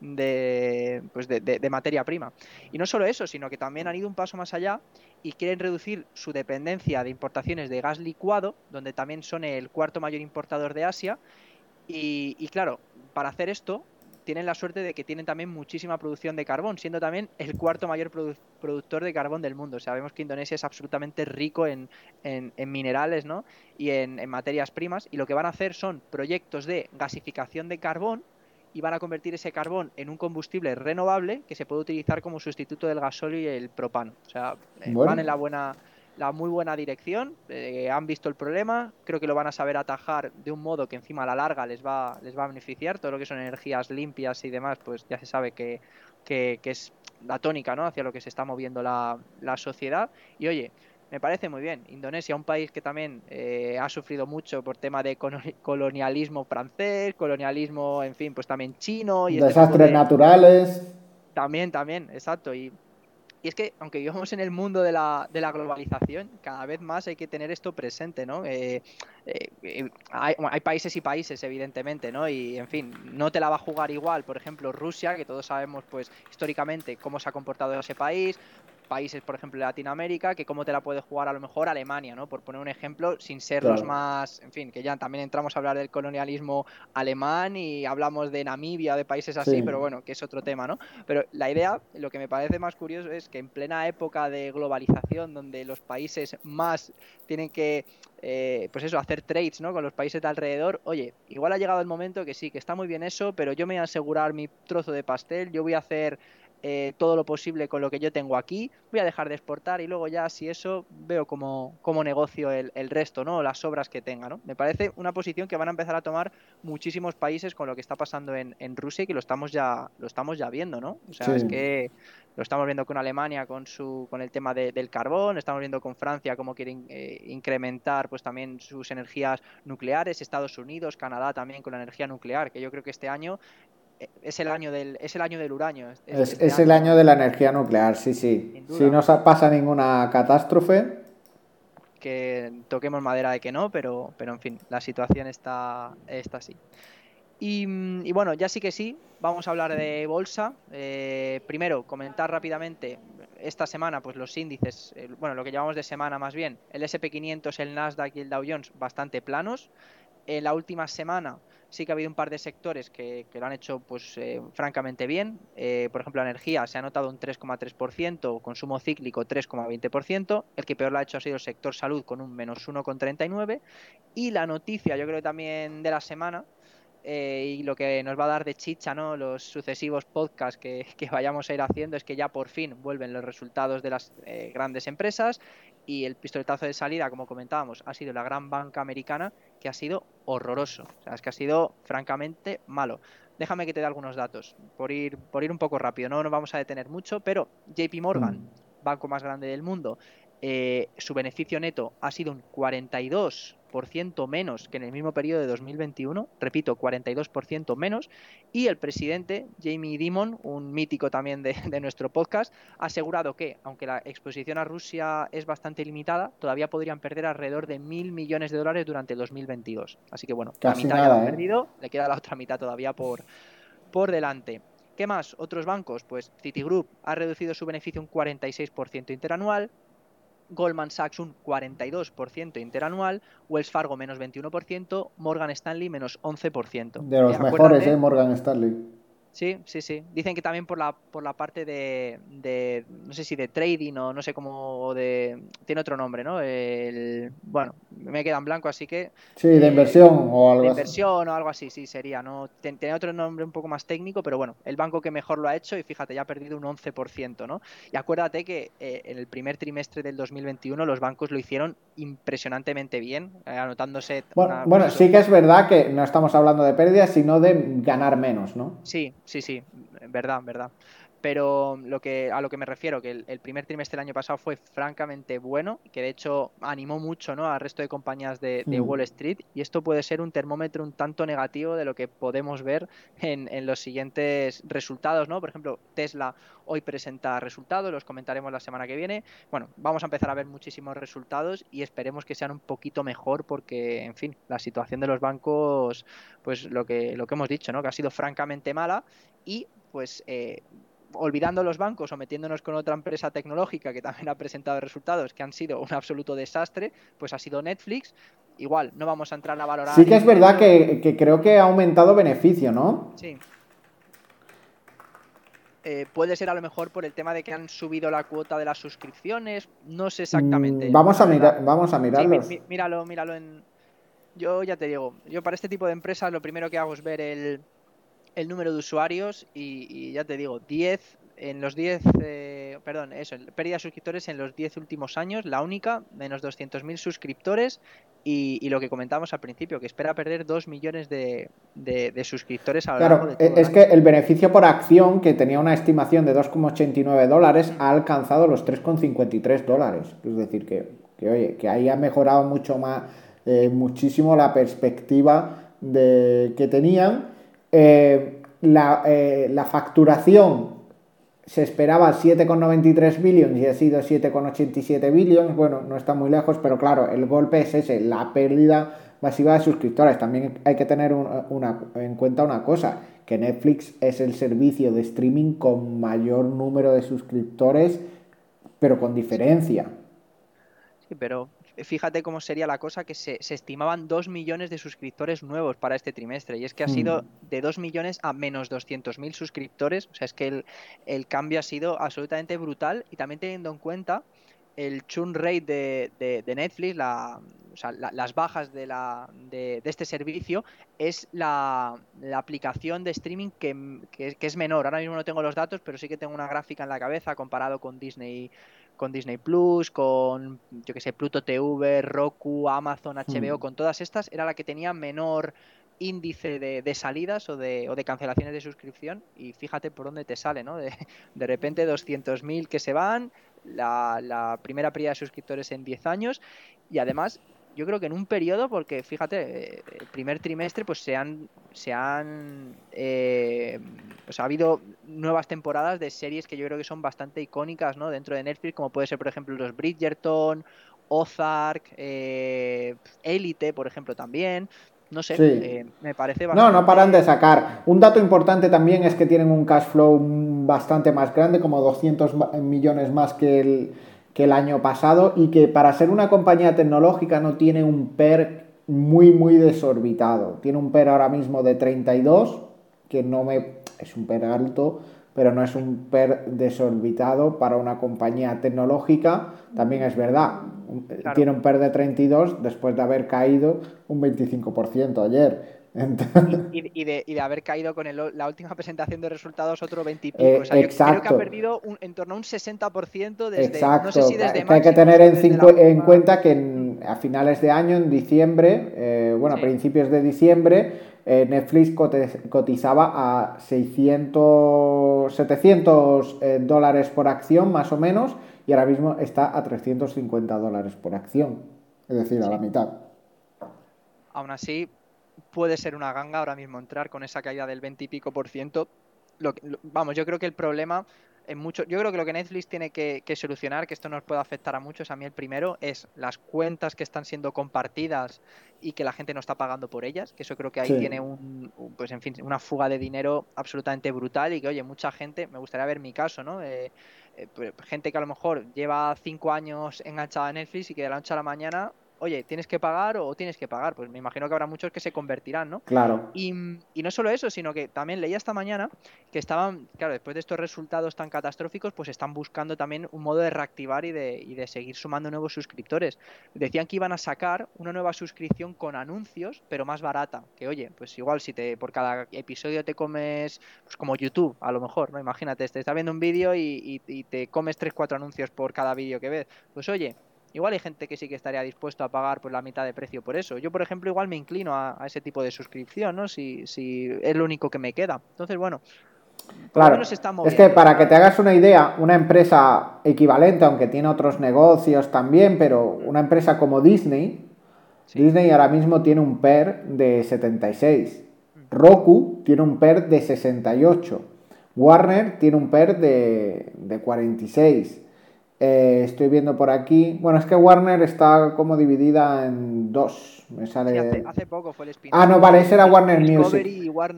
de, pues de, materia prima. Y no solo eso, sino que también han ido un paso más allá y quieren reducir su dependencia de importaciones de gas licuado, donde también son el cuarto mayor importador de Asia. Y, claro, para hacer esto tienen la suerte de que tienen también muchísima producción de carbón, siendo también el cuarto mayor productor de carbón del mundo. Sabemos que Indonesia es absolutamente rico en, minerales ¿no? y en, en, materias primas, y lo que van a hacer son proyectos de gasificación de carbón y van a convertir ese carbón en un combustible renovable que se puede utilizar como sustituto del gasóleo y el propano. O sea, eh, van en la buena la muy buena dirección, eh, han visto el problema, creo que lo van a saber atajar de un modo que encima a la larga les va, les va a beneficiar, todo lo que son energías limpias y demás, pues ya se sabe que, que, es la tónica ¿no? hacia lo que se está moviendo la, la sociedad. Y oye, me parece muy bien. Indonesia, un país que también eh, ha sufrido mucho por tema de colonialismo francés, colonialismo, en fin, pues también chino. y este Desastres naturales. También, también, exacto. Y, y, es que, aunque vivamos en el mundo de la, de la, globalización, cada vez más hay que tener esto presente, ¿no? Eh, eh, hay, hay, países y países, evidentemente, ¿no? Y, en fin, no te la va a jugar igual, por ejemplo, Rusia, que todos sabemos, pues, históricamente cómo se ha comportado ese país, países, por ejemplo, de Latinoamérica, que cómo te la puede jugar a lo mejor Alemania, ¿no? Por poner un ejemplo, sin ser los más, en fin, que ya también entramos a hablar del colonialismo alemán y hablamos de Namibia, de países así, pero bueno, que es otro tema, ¿no? Pero la idea, lo que me parece más curioso es que en plena época de globalización, donde los países más tienen que eh, pues eso, hacer trades ¿no? con los países de alrededor. Oye, igual ha llegado el momento que sí, que está muy bien eso, pero yo me voy a asegurar mi trozo de pastel, yo voy a hacer eh, todo lo posible con lo que yo tengo aquí, voy a dejar de exportar y luego ya si eso veo como, como negocio el, resto, ¿no? Las obras que tenga, ¿no? Me parece una posición que van a empezar a tomar muchísimos países con lo que está pasando en, Rusia y que lo estamos ya, lo estamos ya viendo, ¿no? O sea, es que lo estamos viendo con Alemania con su con el tema del carbón, estamos viendo con Francia cómo quieren eh, incrementar pues también sus energías nucleares, Estados Unidos, Canadá también con la energía nuclear, que yo creo que este año es el año del, es el año del uranio. Es, este el año de la energía nuclear, sí, sí. Si no pasa ninguna catástrofe. Que toquemos madera de que no, pero, pero en fin, la situación está, está así. Y, bueno, ya sí que sí, vamos a hablar de bolsa. Eh, primero, comentar rápidamente esta semana, pues los índices, bueno, lo que llamamos de semana más bien, el SP500, el Nasdaq y el Dow Jones bastante planos. En la última semana sí que ha habido un par de sectores que, lo han hecho pues eh, francamente bien. Eh, por ejemplo, la energía se ha notado un 3,3%, consumo cíclico 3,20%. El que peor lo ha hecho ha sido el sector salud con un menos 1,39%. Y la noticia, yo creo que también de la semana, eh, y lo que nos va a dar de chicha ¿no? los sucesivos podcasts que, vayamos a ir haciendo es que ya por fin vuelven los resultados de las grandes empresas y el pistoletazo de salida, como comentábamos, ha sido la gran banca americana, que ha sido horroroso. O sea, es que ha sido francamente malo. Déjame que te dé algunos datos, por ir, por ir un poco rápido, no nos vamos a detener mucho, pero JP Morgan, mm. banco más grande del mundo, eh, su beneficio neto ha sido un 42 menos que en el mismo periodo de 2021, repito, 42% menos, y el presidente Jamie Dimon, un mítico también de, nuestro podcast, ha asegurado que, aunque la exposición a Rusia es bastante limitada, todavía podrían perder alrededor de mil millones de dólares durante el 2022. Así que bueno, la mitad ya han ¿eh? perdido, le queda la otra mitad todavía por, por delante. ¿Qué más? Otros bancos, pues Citigroup ha reducido su beneficio un 46% interanual, Goldman Sachs un 42% interanual, Wells Fargo menos 21%, Morgan Stanley menos 11%. De los mejores, ¿eh? Morgan Stanley. Sí, sí, sí. Dicen que también por la, por la parte de, de, no sé si de trading o no sé cómo, de, tiene otro nombre, ¿no? El, bueno, me queda en blanco, así que... Sí, de inversión o algo de inversión o algo así, sí, sería, ¿no? Tiene otro nombre un poco más técnico, pero bueno, el banco que mejor lo ha hecho y fíjate, ya ha perdido un 11%, ¿no? Y acuérdate que eh, en el primer trimestre del 2021 los bancos lo hicieron impresionantemente bien, eh, anotándose... Bueno, bueno sí que es verdad que no estamos hablando de pérdidas, sino de ganar menos, ¿no? Sí, sí, sí, verdad, verdad. Pero lo que, a lo que me refiero, que el, primer trimestre del año pasado fue francamente bueno, que de hecho animó mucho ¿no? al resto de compañías de, mm. Wall Street, y esto puede ser un termómetro un tanto negativo de lo que podemos ver en, en los siguientes resultados, ¿no? Por ejemplo, Tesla hoy presenta resultados, los comentaremos la semana que viene. Bueno, vamos a empezar a ver muchísimos resultados y esperemos que sean un poquito mejor porque, en fin, la situación de los bancos, pues lo que, lo que hemos dicho, ¿no? Que ha sido francamente mala y pues eh, olvidando los bancos o metiéndonos con otra empresa tecnológica que también [laughs] ha presentado resultados que han sido un absoluto desastre, pues ha sido Netflix. Igual, no vamos a entrar a valorar. Sí que es verdad que, creo que ha aumentado beneficio, ¿no? Sí. Eh, puede ser a lo mejor por el tema de que han subido la cuota de las suscripciones, no sé exactamente. Mm, vamos, a mirar, vamos a mirarlos. míralo, míralo en... Yo ya te digo, yo para este tipo de empresas lo primero que hago es ver el, el número de usuarios y, ya te digo, 10 en los 10, eh, perdón, eso, pérdida de suscriptores en los 10 últimos años, la única, menos 200.000 suscriptores y, lo que comentábamos al principio, que espera perder 2 millones de, suscriptores a lo largo de todo es que el beneficio por acción, que tenía una estimación de 2,89 dólares, ha alcanzado los 3,53 dólares. Es decir, que, que, oye, que ahí ha mejorado mucho más, eh, muchísimo la perspectiva de, que tenían eh, eh, la, facturación se esperaba 7,93 billones y ha sido 7,87 billones. Bueno, no está muy lejos, pero claro, el golpe es ese, la pérdida masiva de suscriptores. También hay que tener en cuenta una cosa, que Netflix es el servicio de streaming con mayor número de suscriptores, pero con diferencia. Sí, pero fíjate cómo sería la cosa que se, estimaban 2 millones de suscriptores nuevos para este trimestre. Y es que ha sido mm. de 2 millones a menos 200.000 suscriptores. O sea, es que el, cambio ha sido absolutamente brutal. Y también teniendo en cuenta el churn rate de, Netflix, la, o sea, las bajas de, la, de, este servicio, es la, aplicación de streaming que, que, es menor. Ahora mismo no tengo los datos, pero sí que tengo una gráfica en la cabeza comparado con Disney con Disney Plus, con, yo que sé, Pluto TV, Roku, Amazon, HBO, hmm. con todas estas, era la que tenía menor índice de, salidas o de, o de, cancelaciones de suscripción y fíjate por dónde te sale, ¿no? De, de repente 200.000 que se van, la, la primera pérdida de suscriptores en 10 años y además yo creo que en un periodo, porque fíjate, eh, el primer trimestre pues se han, se han eh, pues ha habido nuevas temporadas de series que yo creo que son bastante icónicas ¿no? dentro de Netflix, como puede ser por ejemplo los Bridgerton, Ozark, eh, Elite, por ejemplo, también. No sé, eh, me parece bastante... No, no paran de sacar. Un dato importante también es que tienen un cash flow bastante más grande, como 200 millones más que el, que el año pasado y que para ser una compañía tecnológica no tiene un PER muy, muy desorbitado. Tiene un PER ahora mismo de 32, que no me... es un PER alto, pero no es un PER desorbitado para una compañía tecnológica. También es verdad, tiene un PER de 32 después de haber caído un 25% ayer. Y, de, haber caído con la última presentación de resultados otro 20 y pico. Eh, creo que ha perdido en torno a un 60% desde. Exacto. No sé si desde hay que tener en, cuenta que a finales de año, en diciembre, eh, bueno, a principios de diciembre, eh, Netflix cotizaba a 600, 700 dólares por acción, más o menos, y ahora mismo está a 350 dólares por acción. Es decir, a la mitad. Aún así, puede ser una ganga ahora mismo entrar con esa caída del 20 y pico por ciento. vamos, yo creo que el problema en mucho, yo creo que lo que Netflix tiene que, solucionar, que esto nos puede afectar a muchos, a mí el primero, es las cuentas que están siendo compartidas y que la gente no está pagando por ellas, que eso creo que ahí tiene un, pues en fin, una fuga de dinero absolutamente brutal y que, oye, mucha gente, me gustaría ver mi caso, ¿no? Eh, eh, pues, gente que a lo mejor lleva cinco años enganchada a Netflix y que de la noche a la mañana oye, tienes que pagar o tienes que pagar. Pues me imagino que habrá muchos que se convertirán, ¿no? Claro. Y, no solo eso, sino que también leía esta mañana que estaban, claro, después de estos resultados tan catastróficos, pues están buscando también un modo de reactivar y de, y de seguir sumando nuevos suscriptores. Decían que iban a sacar una nueva suscripción con anuncios, pero más barata. Que oye, pues igual si te por cada episodio te comes, pues como YouTube, a lo mejor, ¿no? Imagínate, te está viendo un vídeo y, y te comes 3-4 anuncios por cada vídeo que ves. Pues oye, igual hay gente que sí que estaría dispuesto a pagar por la mitad de precio por eso. Yo, por ejemplo, igual me inclino a, ese tipo de suscripción, ¿no? Si, si es lo único que me queda. Entonces, bueno. Claro, es que para que te hagas una idea, una empresa equivalente, aunque tiene otros negocios también, pero una empresa como Disney, Disney ahora mismo tiene un PER de 76, Roku tiene un PER de 68, Warner tiene un PER de, de 46, eh, estoy viendo por aquí. Bueno, es que Warner está como dividida en dos. Me sale... hace, poco fue el spin Ah, no, vale, ese era Warner Music.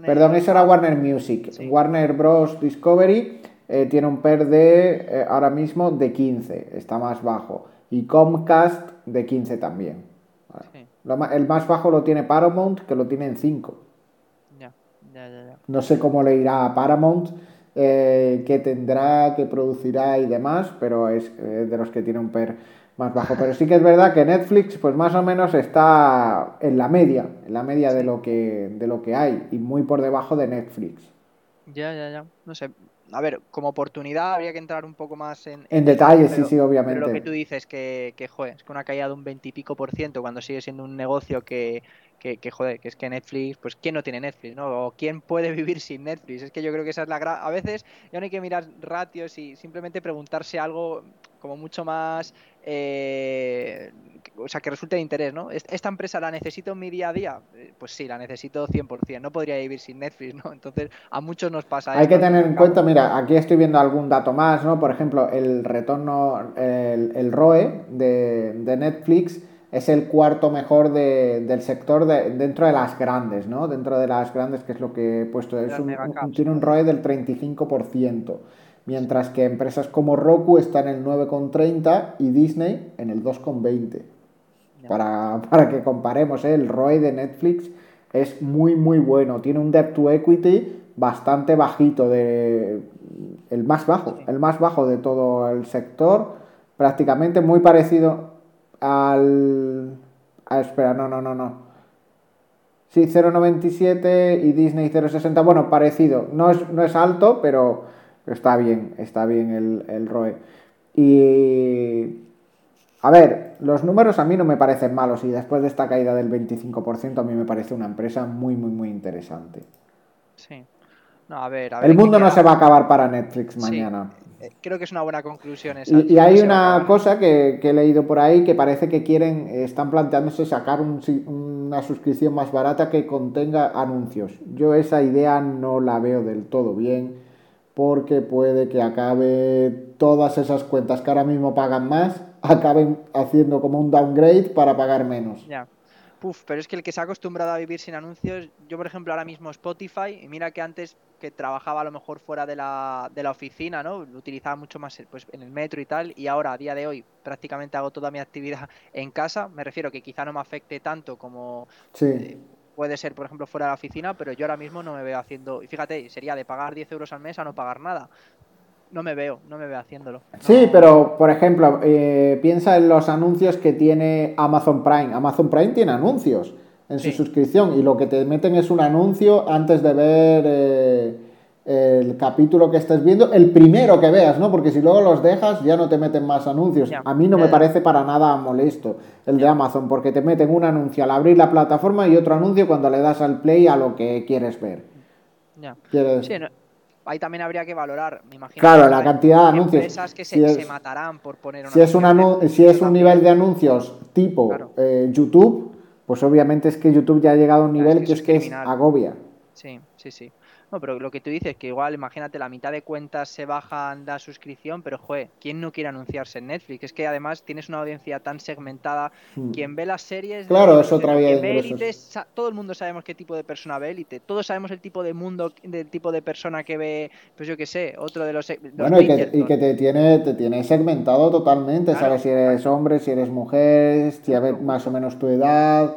Perdón, ese era Warner Music. Warner Bros. Discovery eh, tiene un PER de eh, ahora mismo de 15, está más bajo. Y Comcast de 15 también. el más bajo lo tiene Paramount, que lo tiene en 5. Ya, ya, ya, no sé cómo le irá a Paramount eh, que tendrá, que producirá y demás, pero es eh, de los que tiene un PER más bajo. Pero sí que es verdad que Netflix, pues más o menos está en la media, en la media de lo que, de lo que hay, y muy por debajo de Netflix. Ya, ya, ya. No sé. A ver, como oportunidad habría que entrar un poco más en... En, detalle, sí, sí, obviamente. Pero lo que tú dices, que, que, joder, es que una caída de un veintipico por ciento cuando sigue siendo un negocio que, que, que, joder, que es que Netflix, pues ¿quién no tiene Netflix, no? O ¿quién puede [laughs] vivir sin Netflix? Es que yo creo que esa es la gran... A veces ya no hay que mirar ratios y simplemente preguntarse algo como mucho más... Eh, o sea, que resulte de interés, ¿no? ¿Esta empresa la necesito en mi día a día? Eh, pues sí, la necesito 100%. No podría vivir sin Netflix, ¿no? Entonces, a muchos nos pasa Hay que tener en cuenta, mira, aquí estoy viendo algún dato más, ¿no? Por ejemplo, el retorno, el, ROE de, de Netflix es el cuarto mejor del sector dentro de las grandes, ¿no? Dentro de las grandes, que es lo que he puesto, es tiene un ROE del 35%, mientras que empresas como Roku están en el 9,30 y Disney en el 2,20. Para, para, que comparemos, ¿eh? el ROE de Netflix es muy, muy bueno. Tiene un debt to equity bastante bajito, de, el más bajo, el más bajo de todo el sector, prácticamente muy parecido al... Ah, espera, no, no, no, no. Sí, 0.97 y Disney 0.60. Bueno, parecido. No es, no es alto, pero está bien, está bien el, el ROE. Y... A ver, los números a mí no me parecen malos y después de esta caída del 25% a mí me parece una empresa muy, muy, muy interesante. Sí. No, a ver, el mundo no se va a acabar para Netflix mañana. Creo que es una buena conclusión esa. Y, hay una cosa que, he leído por ahí que parece que quieren, están planteándose sacar una suscripción más barata que contenga anuncios. Yo esa idea no la veo del todo bien porque puede que acabe todas esas cuentas que ahora mismo pagan más, acaben haciendo como un downgrade para pagar menos. Ya. Puf, pero es que el que se ha acostumbrado a vivir sin anuncios, yo por ejemplo ahora mismo Spotify, y mira que antes que trabajaba a lo mejor fuera de la, de la oficina, ¿no? Lo utilizaba mucho más pues, en el metro y tal, y ahora a día de hoy prácticamente hago toda mi [laughs] actividad en casa, me refiero que quizá no me afecte tanto como eh, puede ser por ejemplo fuera de la oficina, pero yo ahora mismo no me veo haciendo, y fíjate, sería de pagar 10 euros al mes a no pagar nada. No me veo, no me veo haciéndolo. Sí, pero por ejemplo, eh, piensa en los anuncios que tiene Amazon Prime. Amazon Prime tiene anuncios en su suscripción y lo que te meten es un anuncio antes de ver eh, el capítulo que estés viendo, el primero que veas, ¿no? Porque si luego los dejas ya no te meten más anuncios. A mí no me parece para nada molesto el de Amazon porque te meten un anuncio al abrir la plataforma y otro anuncio cuando le das al play a lo que quieres ver. Ya. Ahí también habría que valorar, me imagino. Claro, la cantidad de anuncios. Empresas que se, matarán por poner si es, un si es un nivel de anuncios tipo eh, YouTube, pues obviamente es que YouTube ya ha llegado a un nivel que, es que es agobia. Sí, sí, sí. No, pero lo que tú dices, que igual, imagínate, la mitad de cuentas se bajan la suscripción, pero joder, ¿quién no quiere anunciarse en Netflix? Es que además tienes una audiencia tan segmentada. Hmm. Quien ve las series. Claro, es otra vía Todo el mundo sabemos qué tipo de persona ve élite. Todos sabemos el tipo de mundo, del tipo de persona que ve, pues yo qué sé, otro de los. bueno, y que, te tiene, te tiene segmentado totalmente. sabes si eres hombre, si eres mujer, si sabes más o menos tu edad.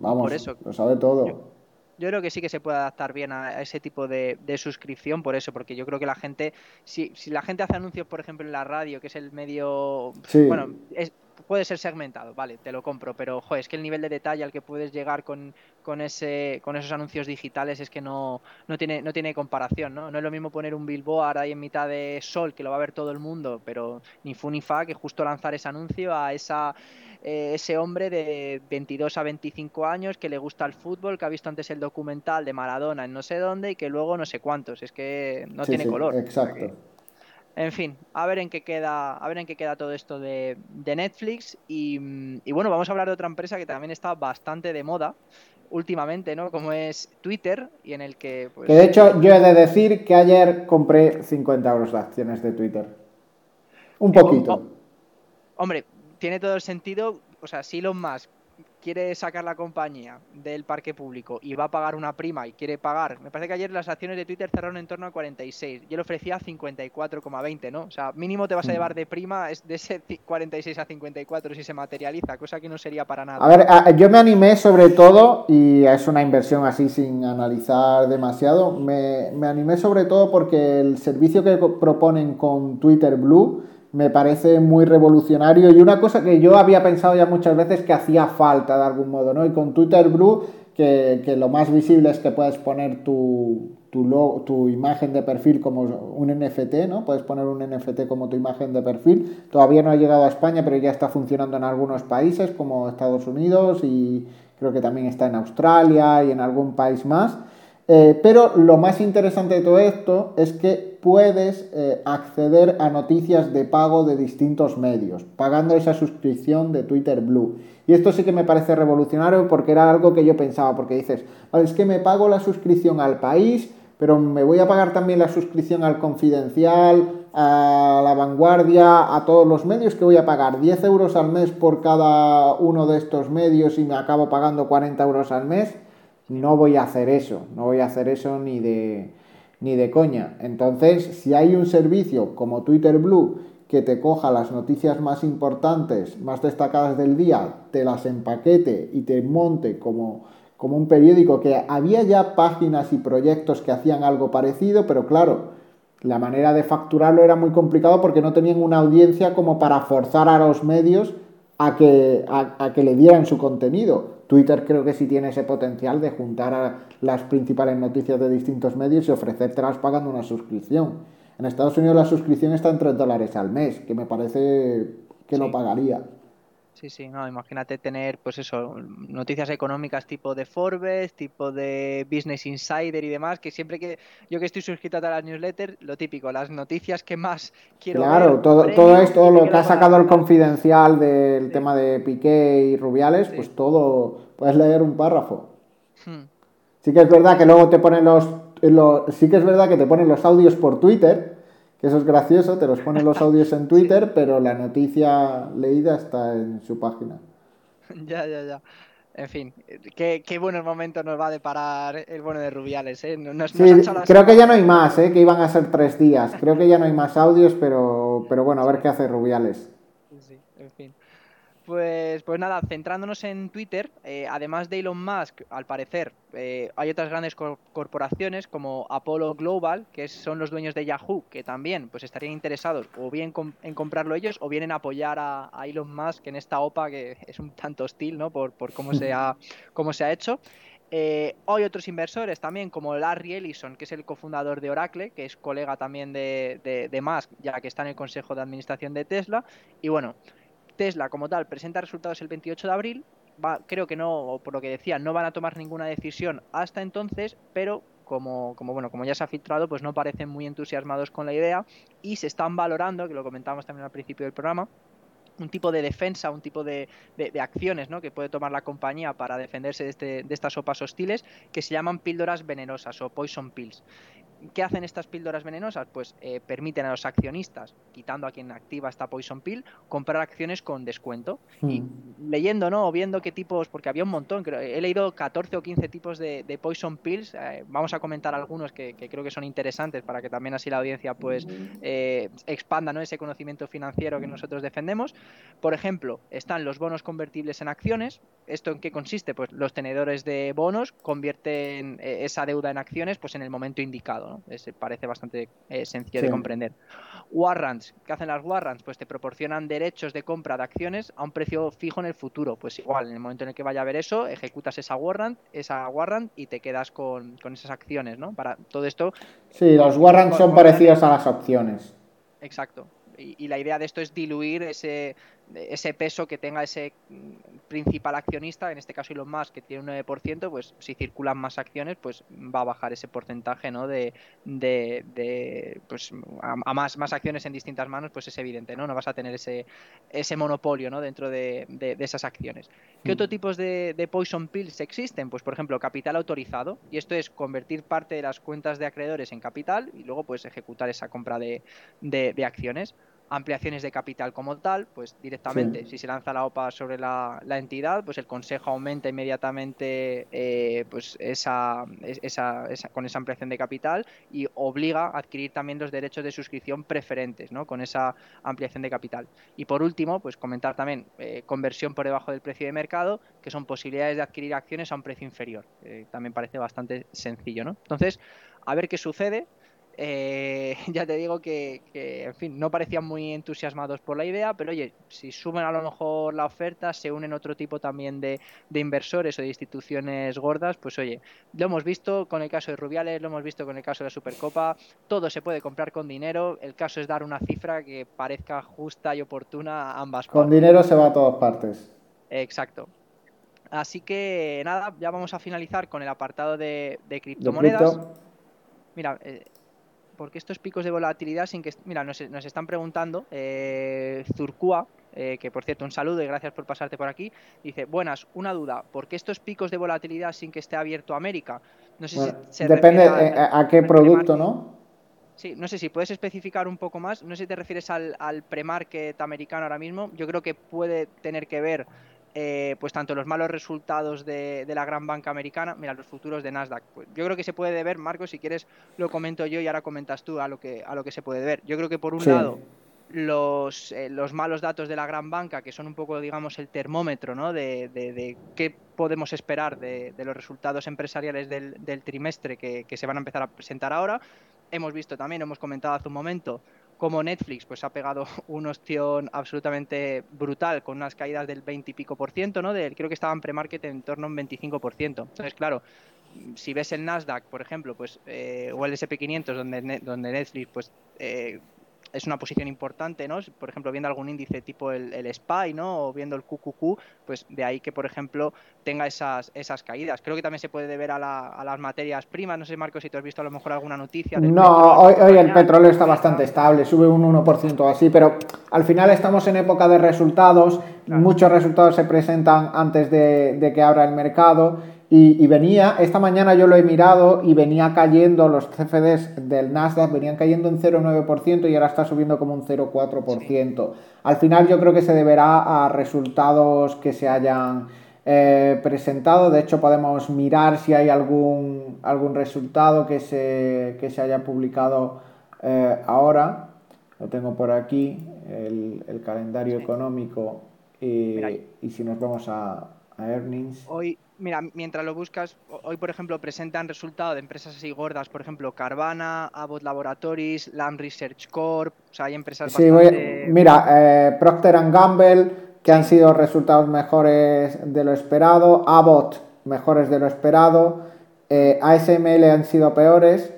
Vamos, eso, lo sabe todo yo creo que sí que se puede adaptar bien a, ese tipo de, suscripción por eso, porque yo creo que la gente, si, si la gente hace anuncios, por ejemplo, en la radio, que es el medio, bueno, es, puede ser segmentado, vale, te lo compro, pero joder, es que el nivel de detalle al que puedes llegar con, con, ese, con esos anuncios digitales es que no, no, tiene, no tiene comparación, ¿no? No es lo mismo poner un billboard ahí en mitad de sol, que lo va a ver todo el mundo, pero ni fu ni fa, que justo lanzar ese anuncio a esa eh, ese hombre de 22 a 25 años que le gusta el fútbol, que ha visto antes el documental de Maradona en no sé dónde y que luego no sé cuántos. Es que no tiene color. Exacto. En fin, a ver en qué queda, a ver en qué queda todo esto de, Netflix. Y, bueno, vamos a hablar de otra empresa que también está bastante de moda últimamente, ¿no? Como es Twitter, y en el que. Pues, que de hecho, yo he de decir que ayer compré 50 euros de acciones de Twitter. Un poquito. hombre, tiene todo el sentido, o sea, si Elon Musk quiere sacar la compañía del parque público y va a pagar una prima y quiere pagar, me parece que ayer las acciones de Twitter cerraron en torno a 46, yo le ofrecía 54,20, ¿no? O sea, mínimo te vas a mm. llevar de prima de ese 46 a 54 si se materializa, cosa que no sería para nada. A ver, yo me animé sobre todo, y es una inversión así sin analizar demasiado, me, me animé sobre todo porque el servicio que proponen con Twitter Blue me parece muy revolucionario y una cosa que yo había pensado ya muchas veces que hacía falta de algún modo, ¿no? Y con Twitter Blue, que, lo más visible es que puedes poner tu, tu, tu imagen de perfil como un NFT, ¿no? Puedes poner un NFT como tu imagen de perfil. Todavía no ha llegado a España, pero ya está funcionando en algunos países como Estados Unidos y creo que también está en Australia y en algún país más. Eh, pero lo más interesante de todo esto es que puedes eh, acceder a noticias de pago de distintos medios, pagando esa suscripción de Twitter Blue. Y esto sí que me parece revolucionario porque era algo que yo pensaba, porque dices, es que me pago la suscripción al país, pero me voy a pagar también la suscripción al confidencial, a la vanguardia, a todos los medios que voy a pagar 10 euros al mes por cada uno de estos medios y me acabo pagando 40 euros al mes no voy a hacer eso, no voy a hacer eso ni de, ni de coña. Entonces, si hay un servicio como Twitter Blue que te coja las noticias más importantes, más destacadas del día, te las empaquete y te monte como, como un periódico, que había ya páginas y proyectos que hacían algo parecido, pero claro, la manera de facturarlo era muy complicado porque no tenían una audiencia como para forzar a los medios a que, a que le dieran su contenido. Twitter creo que sí tiene ese potencial de juntar a las principales noticias de distintos medios y ofrecértelas pagando una suscripción. En Estados Unidos la suscripción está en 3 dólares al mes, que me parece que no pagaría. Sí, sí, no, imagínate tener, pues eso, noticias económicas tipo de Forbes, tipo de Business Insider y demás, que siempre que yo que estoy suscrito a todas las newsletters, lo típico, las noticias que más quiero Claro, todo, todo esto, lo que ha sacado el confidencial del tema de Piqué y Rubiales, pues todo, puedes leer un párrafo. Hmm. Sí que es verdad que luego te ponen los, los, sí que es verdad que te ponen los audios por Twitter, eso es gracioso, te los ponen los [laughs] audios en Twitter, pero la noticia leída está en su página. [laughs] Ya, ya, ya. En fin, qué, buenos momentos nos va a deparar el bueno de Rubiales. ¿eh? sí, creo que ya no hay más, ¿eh? que iban a ser tres días. Creo que ya no hay más audios, pero, pero bueno, a ver qué hace Rubiales. Pues, pues nada, centrándonos en Twitter, eh, además de Elon Musk, al parecer, eh, hay otras grandes corporaciones como Apollo Global, que son los dueños de Yahoo, que también pues estarían interesados o bien en comprarlo ellos o bien en apoyar a, Elon Musk en esta OPA que es un tanto hostil, ¿no? Por, cómo, se ha, [laughs] cómo se ha hecho. Eh, hay otros inversores también, como Larry Ellison, que es el cofundador de Oracle, que es colega también de, de, de Musk, ya que está en el consejo de administración de Tesla. Y bueno, Tesla como tal presenta resultados el 28 de abril. creo que no, por lo que decía, no van a tomar ninguna decisión hasta entonces, pero como, como, bueno, como ya se ha filtrado, pues no parecen muy entusiasmados con la idea y se están valorando, que lo comentamos también al principio del programa, un tipo de defensa, un tipo de, acciones ¿no? que puede tomar la compañía para defenderse de, este, de estas sopas hostiles que se llaman píldoras venenosas o poison pills. ¿Qué hacen estas píldoras venenosas? Pues eh, permiten a los accionistas, quitando a quien activa esta Poison Pill, comprar acciones con descuento. Y hmm. leyendo, ¿no? O viendo qué tipos, porque había un montón, creo, he leído 14 o 15 tipos de, Poison Pills. Eh, vamos a comentar algunos que, creo que son interesantes para que también así la audiencia pues eh, expanda ¿no? ese conocimiento financiero que nosotros defendemos. Por ejemplo, están los bonos convertibles en acciones. ¿Esto en qué consiste? Pues los tenedores de bonos convierten esa deuda en acciones pues en el momento indicado parece bastante eh, sencillo de comprender. Warrants, ¿qué hacen las warrants? Pues te proporcionan derechos de compra de acciones a un precio fijo en el futuro. Pues igual, en el momento en el que vaya a ver eso, ejecutas esa warrant, esa warrant y te quedas con, esas acciones, ¿no? Para todo esto. Sí, los warrants son parecidos a las opciones. Exacto. y, la idea de esto es diluir ese, ese peso que tenga ese principal accionista, en este caso Elon Musk, que tiene un 9%, pues si circulan más acciones, pues va a bajar ese porcentaje ¿no? de, de, pues a, más, más acciones en distintas manos, pues es evidente, ¿no? No vas a tener ese, ese monopolio ¿no? dentro de, esas acciones. ¿Qué mm. otros tipos de, poison pills existen? Pues por ejemplo, capital autorizado, y esto es convertir parte de las cuentas de acreedores en capital y luego pues ejecutar esa compra de, de acciones ampliaciones de capital como tal, pues directamente, si se lanza la OPA sobre la, entidad, pues el consejo aumenta inmediatamente eh, pues esa, esa, con esa ampliación de capital y obliga a adquirir también los derechos de suscripción preferentes, ¿no? Con esa ampliación de capital. Y por último, pues comentar también eh, conversión por debajo del precio de mercado, que son posibilidades de adquirir acciones a un precio inferior. también parece bastante sencillo, ¿no? Entonces, a ver qué sucede. Eh, [laughs] ya te digo que, en fin, no parecían muy entusiasmados por la idea, pero oye, si suben a lo mejor la oferta, se unen otro tipo también de, inversores o de instituciones gordas, pues oye, lo hemos visto con el caso de Rubiales, lo hemos visto con el caso de la Supercopa, todo se puede comprar con dinero, el caso es dar una cifra que parezca justa y oportuna a ambas partes. Con dinero se va a todas partes. Exacto. Así que nada, ya vamos a finalizar con el apartado de, criptomonedas. Mira, eh, porque estos picos de volatilidad sin que... Mira, nos, están preguntando, eh, Zurcua, eh, que por cierto, un saludo y gracias por pasarte por aquí, dice, buenas, una duda, ¿por qué estos picos de volatilidad sin que esté abierto América? No sé si depende a, qué producto, ¿no? Sí, no sé si puedes especificar un poco más, no sé si te refieres al, al pre-market americano ahora mismo, yo creo que puede tener que ver eh, pues tanto los malos resultados de, la gran banca americana, mira, los futuros de Nasdaq. Pues yo creo que se puede ver, Marcos, si quieres lo comento yo y ahora comentas tú a lo que, a lo que se puede ver. Yo creo que por un lado los, eh, los malos datos de la gran banca, que son un poco, digamos, el termómetro ¿no? de, de, qué podemos esperar de, los resultados empresariales del, trimestre que, que, se van a empezar a presentar ahora. Hemos visto también, hemos comentado hace un momento, como Netflix pues ha pegado [laughs] un ostión absolutamente brutal con unas caídas del 20 y pico por ciento, ¿no? creo que estaban pre-market en torno a un 25 por ciento. Entonces, claro, si ves el Nasdaq, por ejemplo, pues eh, o el SP500 donde, donde Netflix pues eh, es una posición importante, ¿no? Por ejemplo, viendo algún índice tipo el, el, SPY, ¿no? O viendo el QQQ, pues de ahí que, por ejemplo, tenga esas, esas caídas. Creo que también se puede deber a, las materias primas. No sé, Marco, si tú has visto a lo mejor alguna noticia. no, hoy, hoy el petróleo está bastante estable, sube un 1% así, pero al final estamos en época de resultados. Muchos resultados se presentan antes de, de que abra el mercado y, venía, esta mañana yo lo he mirado y venía cayendo, los CFDs del Nasdaq venían cayendo en 0,9% y ahora está subiendo como un 0,4%. Al final yo creo que se deberá a resultados que se hayan eh, presentado. De hecho, podemos mirar si hay algún, algún resultado que se, que se haya publicado eh, ahora. Lo tengo por aquí, el, calendario económico. Y, y, si nos vamos a, a earnings. Hoy, mira, mientras lo buscas, hoy por ejemplo presentan resultados de empresas así gordas, por ejemplo Carvana, Abbott Laboratories, Lam Research Corp, o sea, hay empresas sí, mira, eh, Procter Gamble, que han sido resultados mejores de lo esperado, Abbott mejores de lo esperado, eh, ASML han sido peores,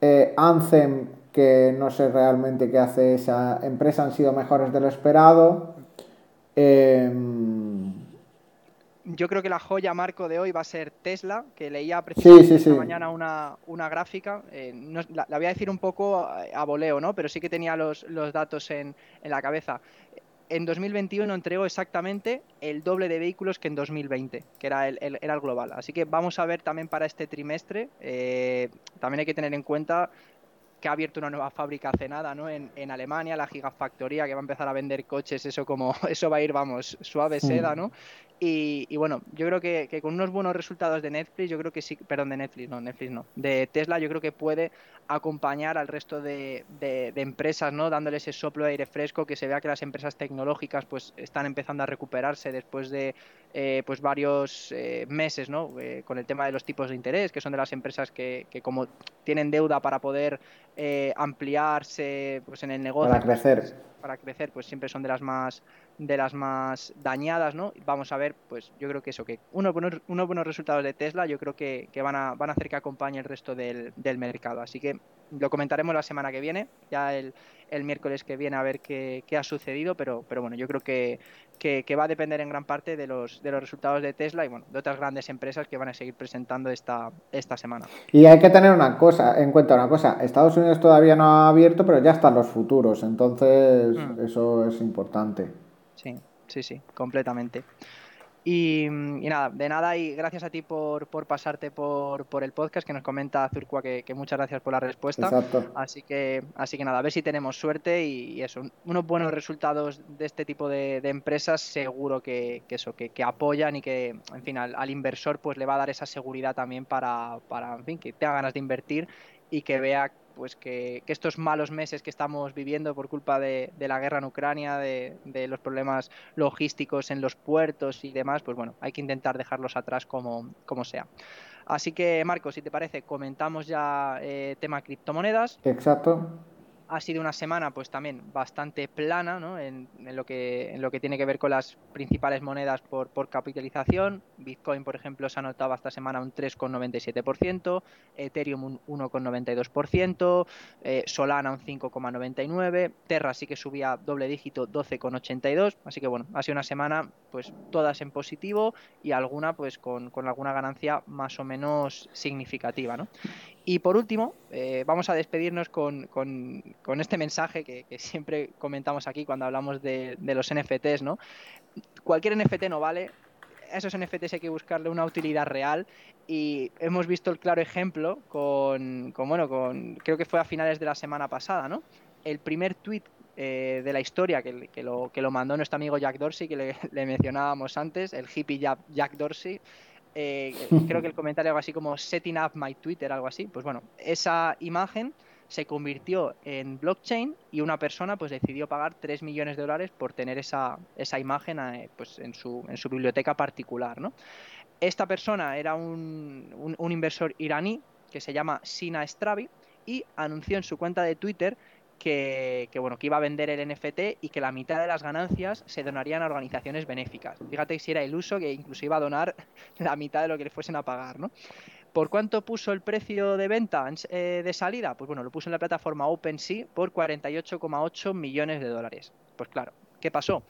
eh, Anthem, que no sé realmente qué hace esa empresa, han sido mejores de lo esperado. Eh, yo creo que la joya marco de hoy va a ser Tesla, que leía precisamente esta mañana una, una gráfica. Eh, la, voy a decir un poco a, voleo, ¿no? Pero sí que tenía los, los datos en, en, la cabeza. En 2021 entregó exactamente el doble de vehículos que en 2020, que era el, era el global. Así que vamos a ver también para este trimestre. Eh, también hay que tener en cuenta que ha abierto una nueva fábrica hace nada, ¿no? En, en, Alemania, la Gigafactoría, que va a empezar a vender coches, eso como, [laughs] eso va a ir, vamos, suave seda, ¿no? Y, bueno, yo creo que, con unos buenos resultados de Netflix, yo creo que sí, perdón, de Netflix, no, Netflix no, de Tesla, yo creo que puede acompañar al resto de, empresas, ¿no? Dándole ese soplo de aire fresco, que se vea que las empresas tecnológicas pues están empezando a recuperarse después de eh, pues varios eh, meses, ¿no? Eh, con el tema de los tipos de interés, que son de las empresas que, que como tienen deuda para poder ampliarse pues en el negocio. Para crecer. Pues, para crecer, pues siempre son de las más de las más dañadas, ¿no? Vamos a ver, pues yo creo que eso, que unos buenos, unos buenos resultados de Tesla, yo creo que, van, a, van a hacer que acompañe el resto del, mercado. Así que lo comentaremos la semana que viene, ya el, miércoles que viene a ver qué, ha sucedido, pero, pero bueno, yo creo que, que, va a depender en gran parte de los, de los resultados de Tesla y bueno, de otras grandes empresas que van a seguir presentando esta, esta semana. Y hay que tener una cosa, en cuenta una cosa, Estados Unidos todavía no ha abierto, pero ya están los futuros, entonces mm. eso es importante. Sí, sí, sí, completamente. Y, nada, de nada y gracias a ti por, por pasarte por, por, el podcast que nos comenta Zurqua que, muchas gracias por la respuesta. Exacto. Así que, así que nada, a ver si tenemos suerte y, eso, unos buenos resultados de este tipo de, empresas seguro que, eso, que, apoyan y que, en fin, al, al, inversor pues le va a dar esa seguridad también para, para, en fin, que tenga ganas de invertir y que vea pues que, estos malos meses que estamos viviendo por culpa de, la guerra en Ucrania, de, los problemas logísticos en los puertos y demás, pues bueno, hay que intentar dejarlos atrás como, como sea. Así que, Marco, si te parece, comentamos ya eh, tema criptomonedas. Exacto ha sido una semana pues también bastante plana ¿no? en, lo que, tiene que ver con las principales monedas por, por capitalización. Bitcoin, por ejemplo, se ha notado esta semana un 3,97%, Ethereum un 1,92%, eh, Solana un 5,99%, Terra sí que subía doble dígito 12,82%, así que bueno, ha sido una semana pues todas en positivo y alguna pues con, con alguna ganancia más o menos significativa. ¿no? Y por último, eh, vamos a despedirnos con, este mensaje que, siempre comentamos aquí cuando hablamos de, los NFTs, ¿no? Cualquier NFT no vale, a esos NFTs hay que buscarle una utilidad real y hemos visto el claro ejemplo con, bueno, con, creo que fue a finales de la semana pasada, ¿no? El primer tweet eh, de la historia que, lo, que lo mandó nuestro amigo Jack Dorsey, que le, [laughs] le mencionábamos antes, el hippie Jack Dorsey, eh, [laughs] creo que el comentario algo así como setting up my Twitter, algo así. Pues bueno, esa imagen se convirtió en blockchain y una persona pues decidió pagar 3 millones de dólares por tener esa, esa imagen eh, pues, en, su, en su biblioteca particular. ¿no? Esta persona era un, un inversor iraní que se llama Sina Stravi y anunció en su cuenta de Twitter que, bueno, que iba a vender el NFT y que la mitad de las ganancias se donarían a organizaciones benéficas. Fíjate si era iluso que incluso iba a donar [laughs] la mitad de lo que le fuesen a pagar, ¿no? ¿Por cuánto puso el precio de venta eh, de salida? Pues bueno, lo puso en la plataforma OpenSea por 48,8 millones de dólares. Pues claro, ¿qué pasó?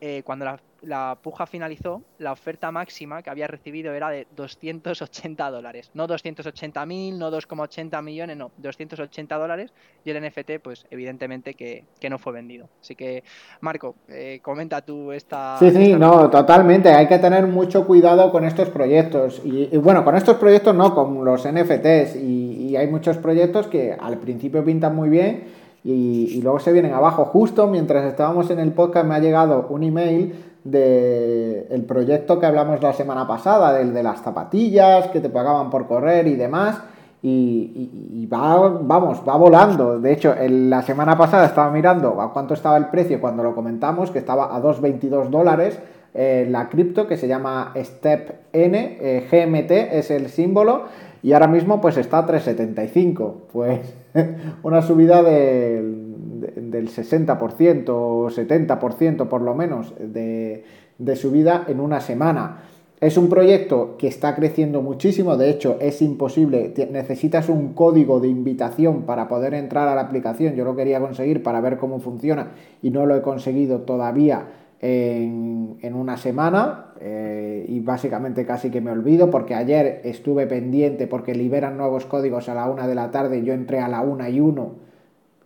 Eh, cuando la, la, puja finalizó, la oferta máxima que había recibido era de 280 dólares. No 280.000, no 2,80 millones, no, 280 dólares. Y el NFT, pues evidentemente que, no fue vendido. Así que, Marco, eh, comenta tú esta... Sí, sí, no, totalmente. Hay que tener mucho cuidado con estos proyectos. Y, bueno, con estos proyectos no, con los NFTs. y hay muchos proyectos que al principio pintan muy bien y, luego se vienen abajo. Justo mientras estábamos en el podcast me ha llegado un email del proyecto que hablamos la semana pasada, del de las zapatillas que te pagaban por correr y demás. Y, va, vamos, va volando. De hecho, la semana pasada estaba mirando a cuánto estaba el precio cuando lo comentamos, que estaba a 2,22 dólares eh, la cripto que se llama Step N, eh, GMT es el símbolo, y ahora mismo pues está a 3,75. Pues [laughs] una subida del, del 60% o 70% por lo menos de, de subida en una semana. Es un proyecto que está creciendo muchísimo, de hecho es imposible, necesitas un código de invitación para poder entrar a la aplicación, yo lo quería conseguir para ver cómo funciona y no lo he conseguido todavía en, una semana eh, y básicamente casi que me olvido porque ayer estuve pendiente porque liberan nuevos códigos a la una de la tarde, yo entré a la una y uno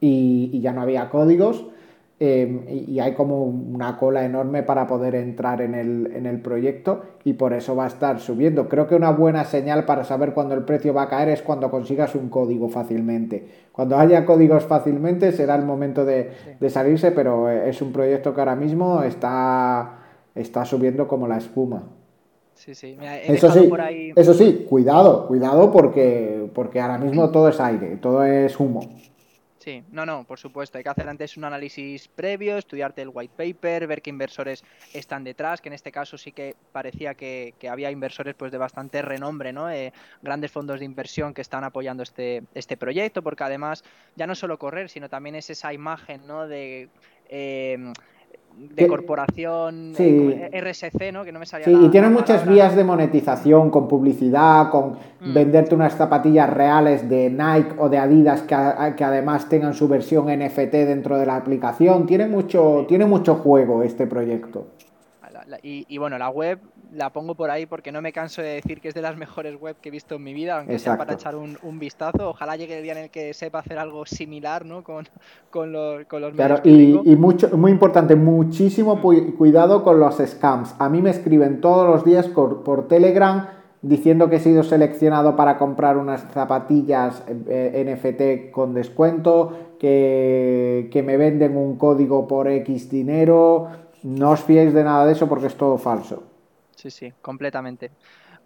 y ya no había códigos Em, y hay como una cola enorme para poder entrar en el, proyecto y por eso va a estar subiendo. Creo que una buena señal para saber cuándo el precio va a caer es cuando consigas un código fácilmente. Cuando haya códigos fácilmente será el momento de, salirse, pero eh, es un proyecto que ahora mismo está, está subiendo como la espuma. Sí, sí. eso sí, eso sí, cuidado, cuidado porque, porque ahora mismo todo es aire, todo es humo. Sí, no, no, por supuesto. Hay que hacer antes un análisis previo, estudiarte el white paper, ver qué inversores están detrás, que en este caso sí que parecía que, había inversores pues de bastante renombre, ¿no? Eh, grandes fondos de inversión que están apoyando este, este proyecto, porque además ya no solo correr, sino también es esa imagen, ¿no? De eh, de corporación eh, RSC, ¿no? Que no me salía Sí, y tiene muchas vías de monetización con publicidad, con mm. venderte unas zapatillas reales de Nike o de Adidas que, que, además tengan su versión NFT dentro de la aplicación. Tiene mucho, tiene mucho juego este proyecto. y, bueno, la web la pongo por ahí porque no me canso de decir que es de las mejores web que he visto en mi vida, aunque sea para echar un, vistazo. Ojalá llegue el día en el que sepa hacer algo similar ¿no? con, con, los, con los claro, y, y, mucho, muy importante, muchísimo mm. cuidado con los scams. A mí me escriben todos los días por, por Telegram diciendo que he sido seleccionado para comprar unas zapatillas eh, NFT con descuento, que, que me venden un código por X dinero. No os fiéis de nada de eso porque es todo falso. Sí, sí, completamente.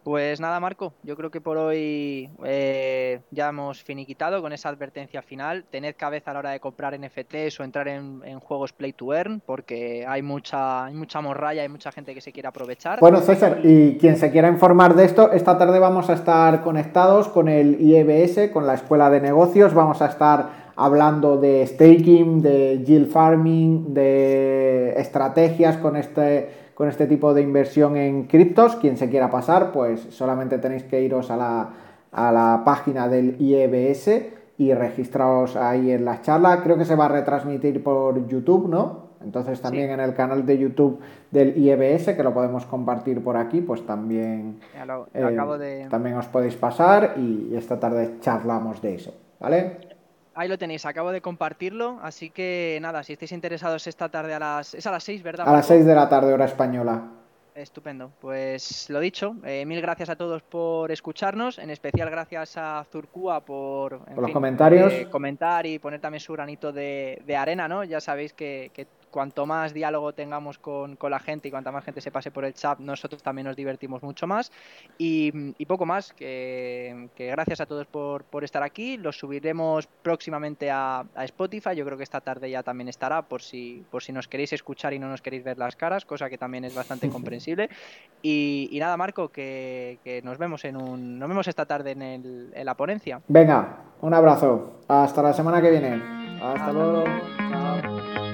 Pues nada, Marco, yo creo que por hoy eh, ya hemos finiquitado con esa advertencia final. Tened cabeza a la hora de comprar NFTs o entrar en, juegos play to earn, porque hay mucha, hay mucha morralla, hay mucha gente que se quiere aprovechar. Bueno, César, y quien se quiera informar de esto, esta tarde vamos a estar conectados con el IEBS, con la Escuela de Negocios. Vamos a estar hablando de staking, de yield farming, de estrategias con este con este tipo de inversión en criptos. Quien se quiera pasar, pues solamente tenéis que iros a la, a la página del IEBS y registraros ahí en la charla. Creo que se va a retransmitir por YouTube, ¿no? Entonces también en el canal de YouTube del IEBS, que lo podemos compartir por aquí, pues también, eh, también os podéis pasar y esta tarde charlamos de eso, ¿vale? Ahí lo tenéis, acabo de compartirlo, así que nada, si estáis interesados esta tarde a las... Es a las 6, ¿verdad? A las 6 de la tarde, hora española. Estupendo. Pues lo dicho, eh, mil gracias a todos por escucharnos, en especial gracias a Zurkua por, los comentarios. Eh, comentar y poner también su granito de, arena, ¿no? Ya sabéis que, que cuanto más diálogo tengamos con, la gente y cuanta más gente se pase por el chat, nosotros también nos divertimos mucho más. Y, poco más, que, gracias a todos por, estar aquí. Los subiremos próximamente a, Spotify. Yo creo que esta tarde ya también estará por si, por si nos queréis escuchar y no nos queréis ver las caras, cosa que también es bastante [laughs] comprensible. Y, nada, Marco, que, nos vemos en un, nos vemos esta tarde en, el, en la ponencia. Venga, un abrazo. Hasta la semana que viene. Hasta luego. Chao.